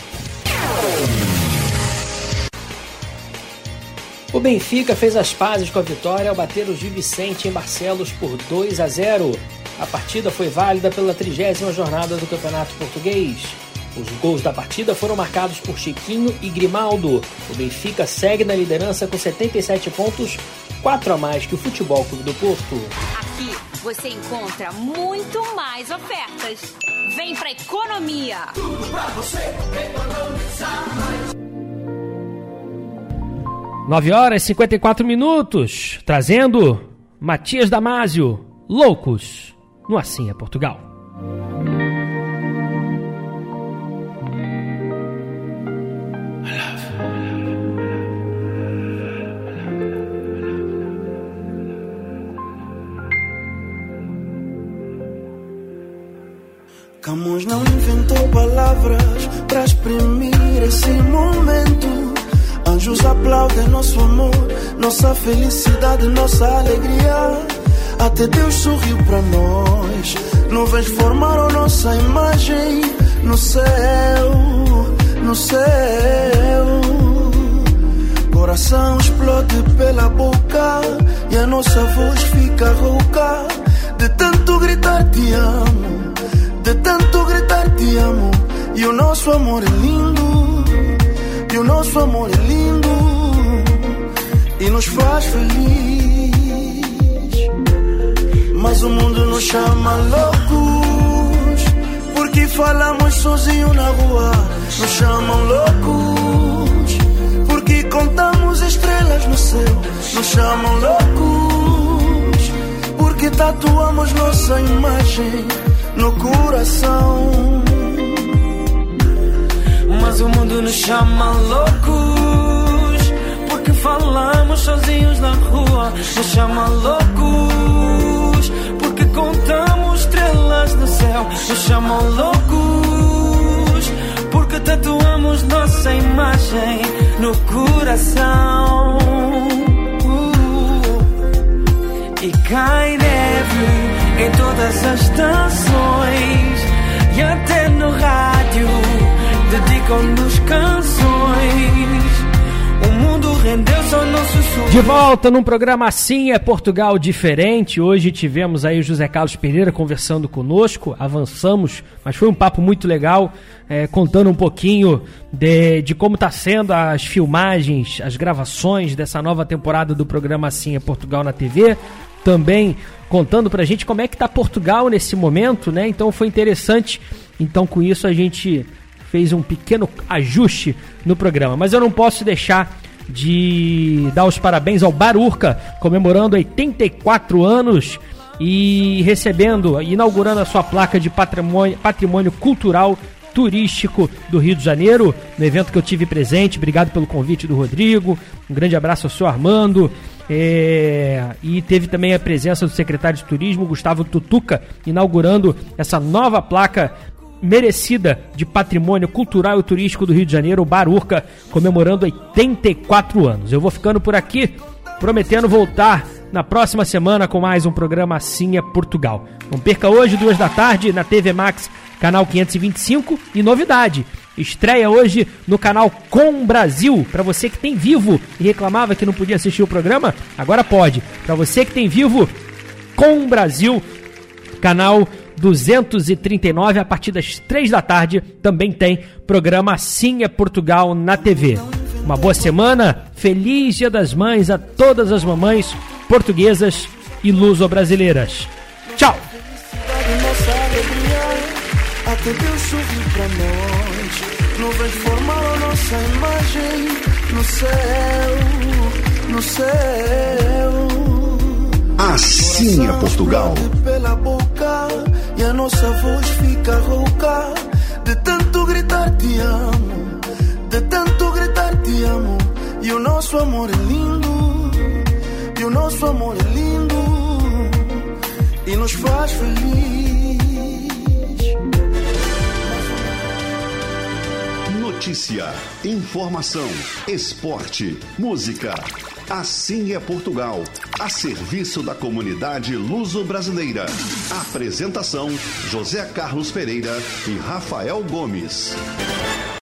Benfica fez as pazes com a vitória ao bater o Gil Vicente em Barcelos por 2 a 0. A partida foi válida pela trigésima jornada do Campeonato Português. Os gols da partida foram marcados por Chiquinho e Grimaldo. O Benfica segue na liderança com 77 pontos, 4 a mais que o Futebol Clube do Porto. Aqui você encontra muito mais ofertas. Vem pra economia. Tudo pra você economizar mais. 9 horas e 54 minutos, trazendo Matias Damasio, Loucos, no Assim é Portugal. Camus não inventou palavras para exprimir esse momento. Anjos aplaudem nosso amor, nossa felicidade, nossa alegria. Até Deus sorriu para nós. Nuvens formaram nossa imagem no céu, no céu. Coração explode pela boca e a nossa voz fica rouca de tanto gritar te amo, de tanto gritar te amo. E o nosso amor é lindo, e o nosso amor é lindo e nos faz feliz. Mas o mundo nos chama loucos porque falamos sozinho na rua. Nos chamam loucos porque contamos estrelas no céu. Nos chamam loucos porque tatuamos nossa imagem no coração. Mas o mundo nos chama loucos porque falamos sozinhos na rua. Nos chama loucos porque contamos estrelas no céu. Nos chamam loucos porque tatuamos nossa imagem no coração. Uh, e cai neve em todas as estações e até no rádio dedicam-nos canções. O mundo rendeu só. De volta num programa Assim é Portugal Diferente. Hoje tivemos aí o José Carlos Pereira conversando conosco, avançamos, mas foi um papo muito legal, é, contando um pouquinho de, de como está sendo as filmagens, as gravações dessa nova temporada do programa Assim é Portugal na TV. Também contando pra gente como é que tá Portugal nesse momento, né? Então foi interessante. Então com isso a gente fez um pequeno ajuste no programa. Mas eu não posso deixar de dar os parabéns ao Barurca, comemorando 84 anos e recebendo, inaugurando a sua placa de patrimônio, patrimônio cultural turístico do Rio de Janeiro, no evento que eu tive presente. Obrigado pelo convite do Rodrigo. Um grande abraço ao seu Armando. É, e teve também a presença do secretário de Turismo, Gustavo Tutuca, inaugurando essa nova placa merecida de patrimônio cultural e turístico do Rio de Janeiro, o Barurca, comemorando 84 anos. Eu vou ficando por aqui, prometendo voltar na próxima semana com mais um programa Assim é Portugal. Não perca hoje, duas da tarde, na TV Max, canal 525, e novidade. Estreia hoje no canal Com Brasil. Para você que tem vivo e reclamava que não podia assistir o programa, agora pode. Para você que tem vivo, Com Brasil, canal 239, a partir das 3 da tarde, também tem programa Assim é Portugal na TV. Uma boa semana, feliz Dia das Mães a todas as mamães portuguesas e luso-brasileiras. Tchau! Assim é Portugal. E a nossa voz fica rouca de tanto gritar te amo, de tanto gritar te amo. E o nosso amor é lindo, e o nosso amor é lindo e nos faz feliz. Notícia, informação, esporte, música. Assim é Portugal, a serviço da comunidade luso-brasileira. Apresentação: José Carlos Pereira e Rafael Gomes.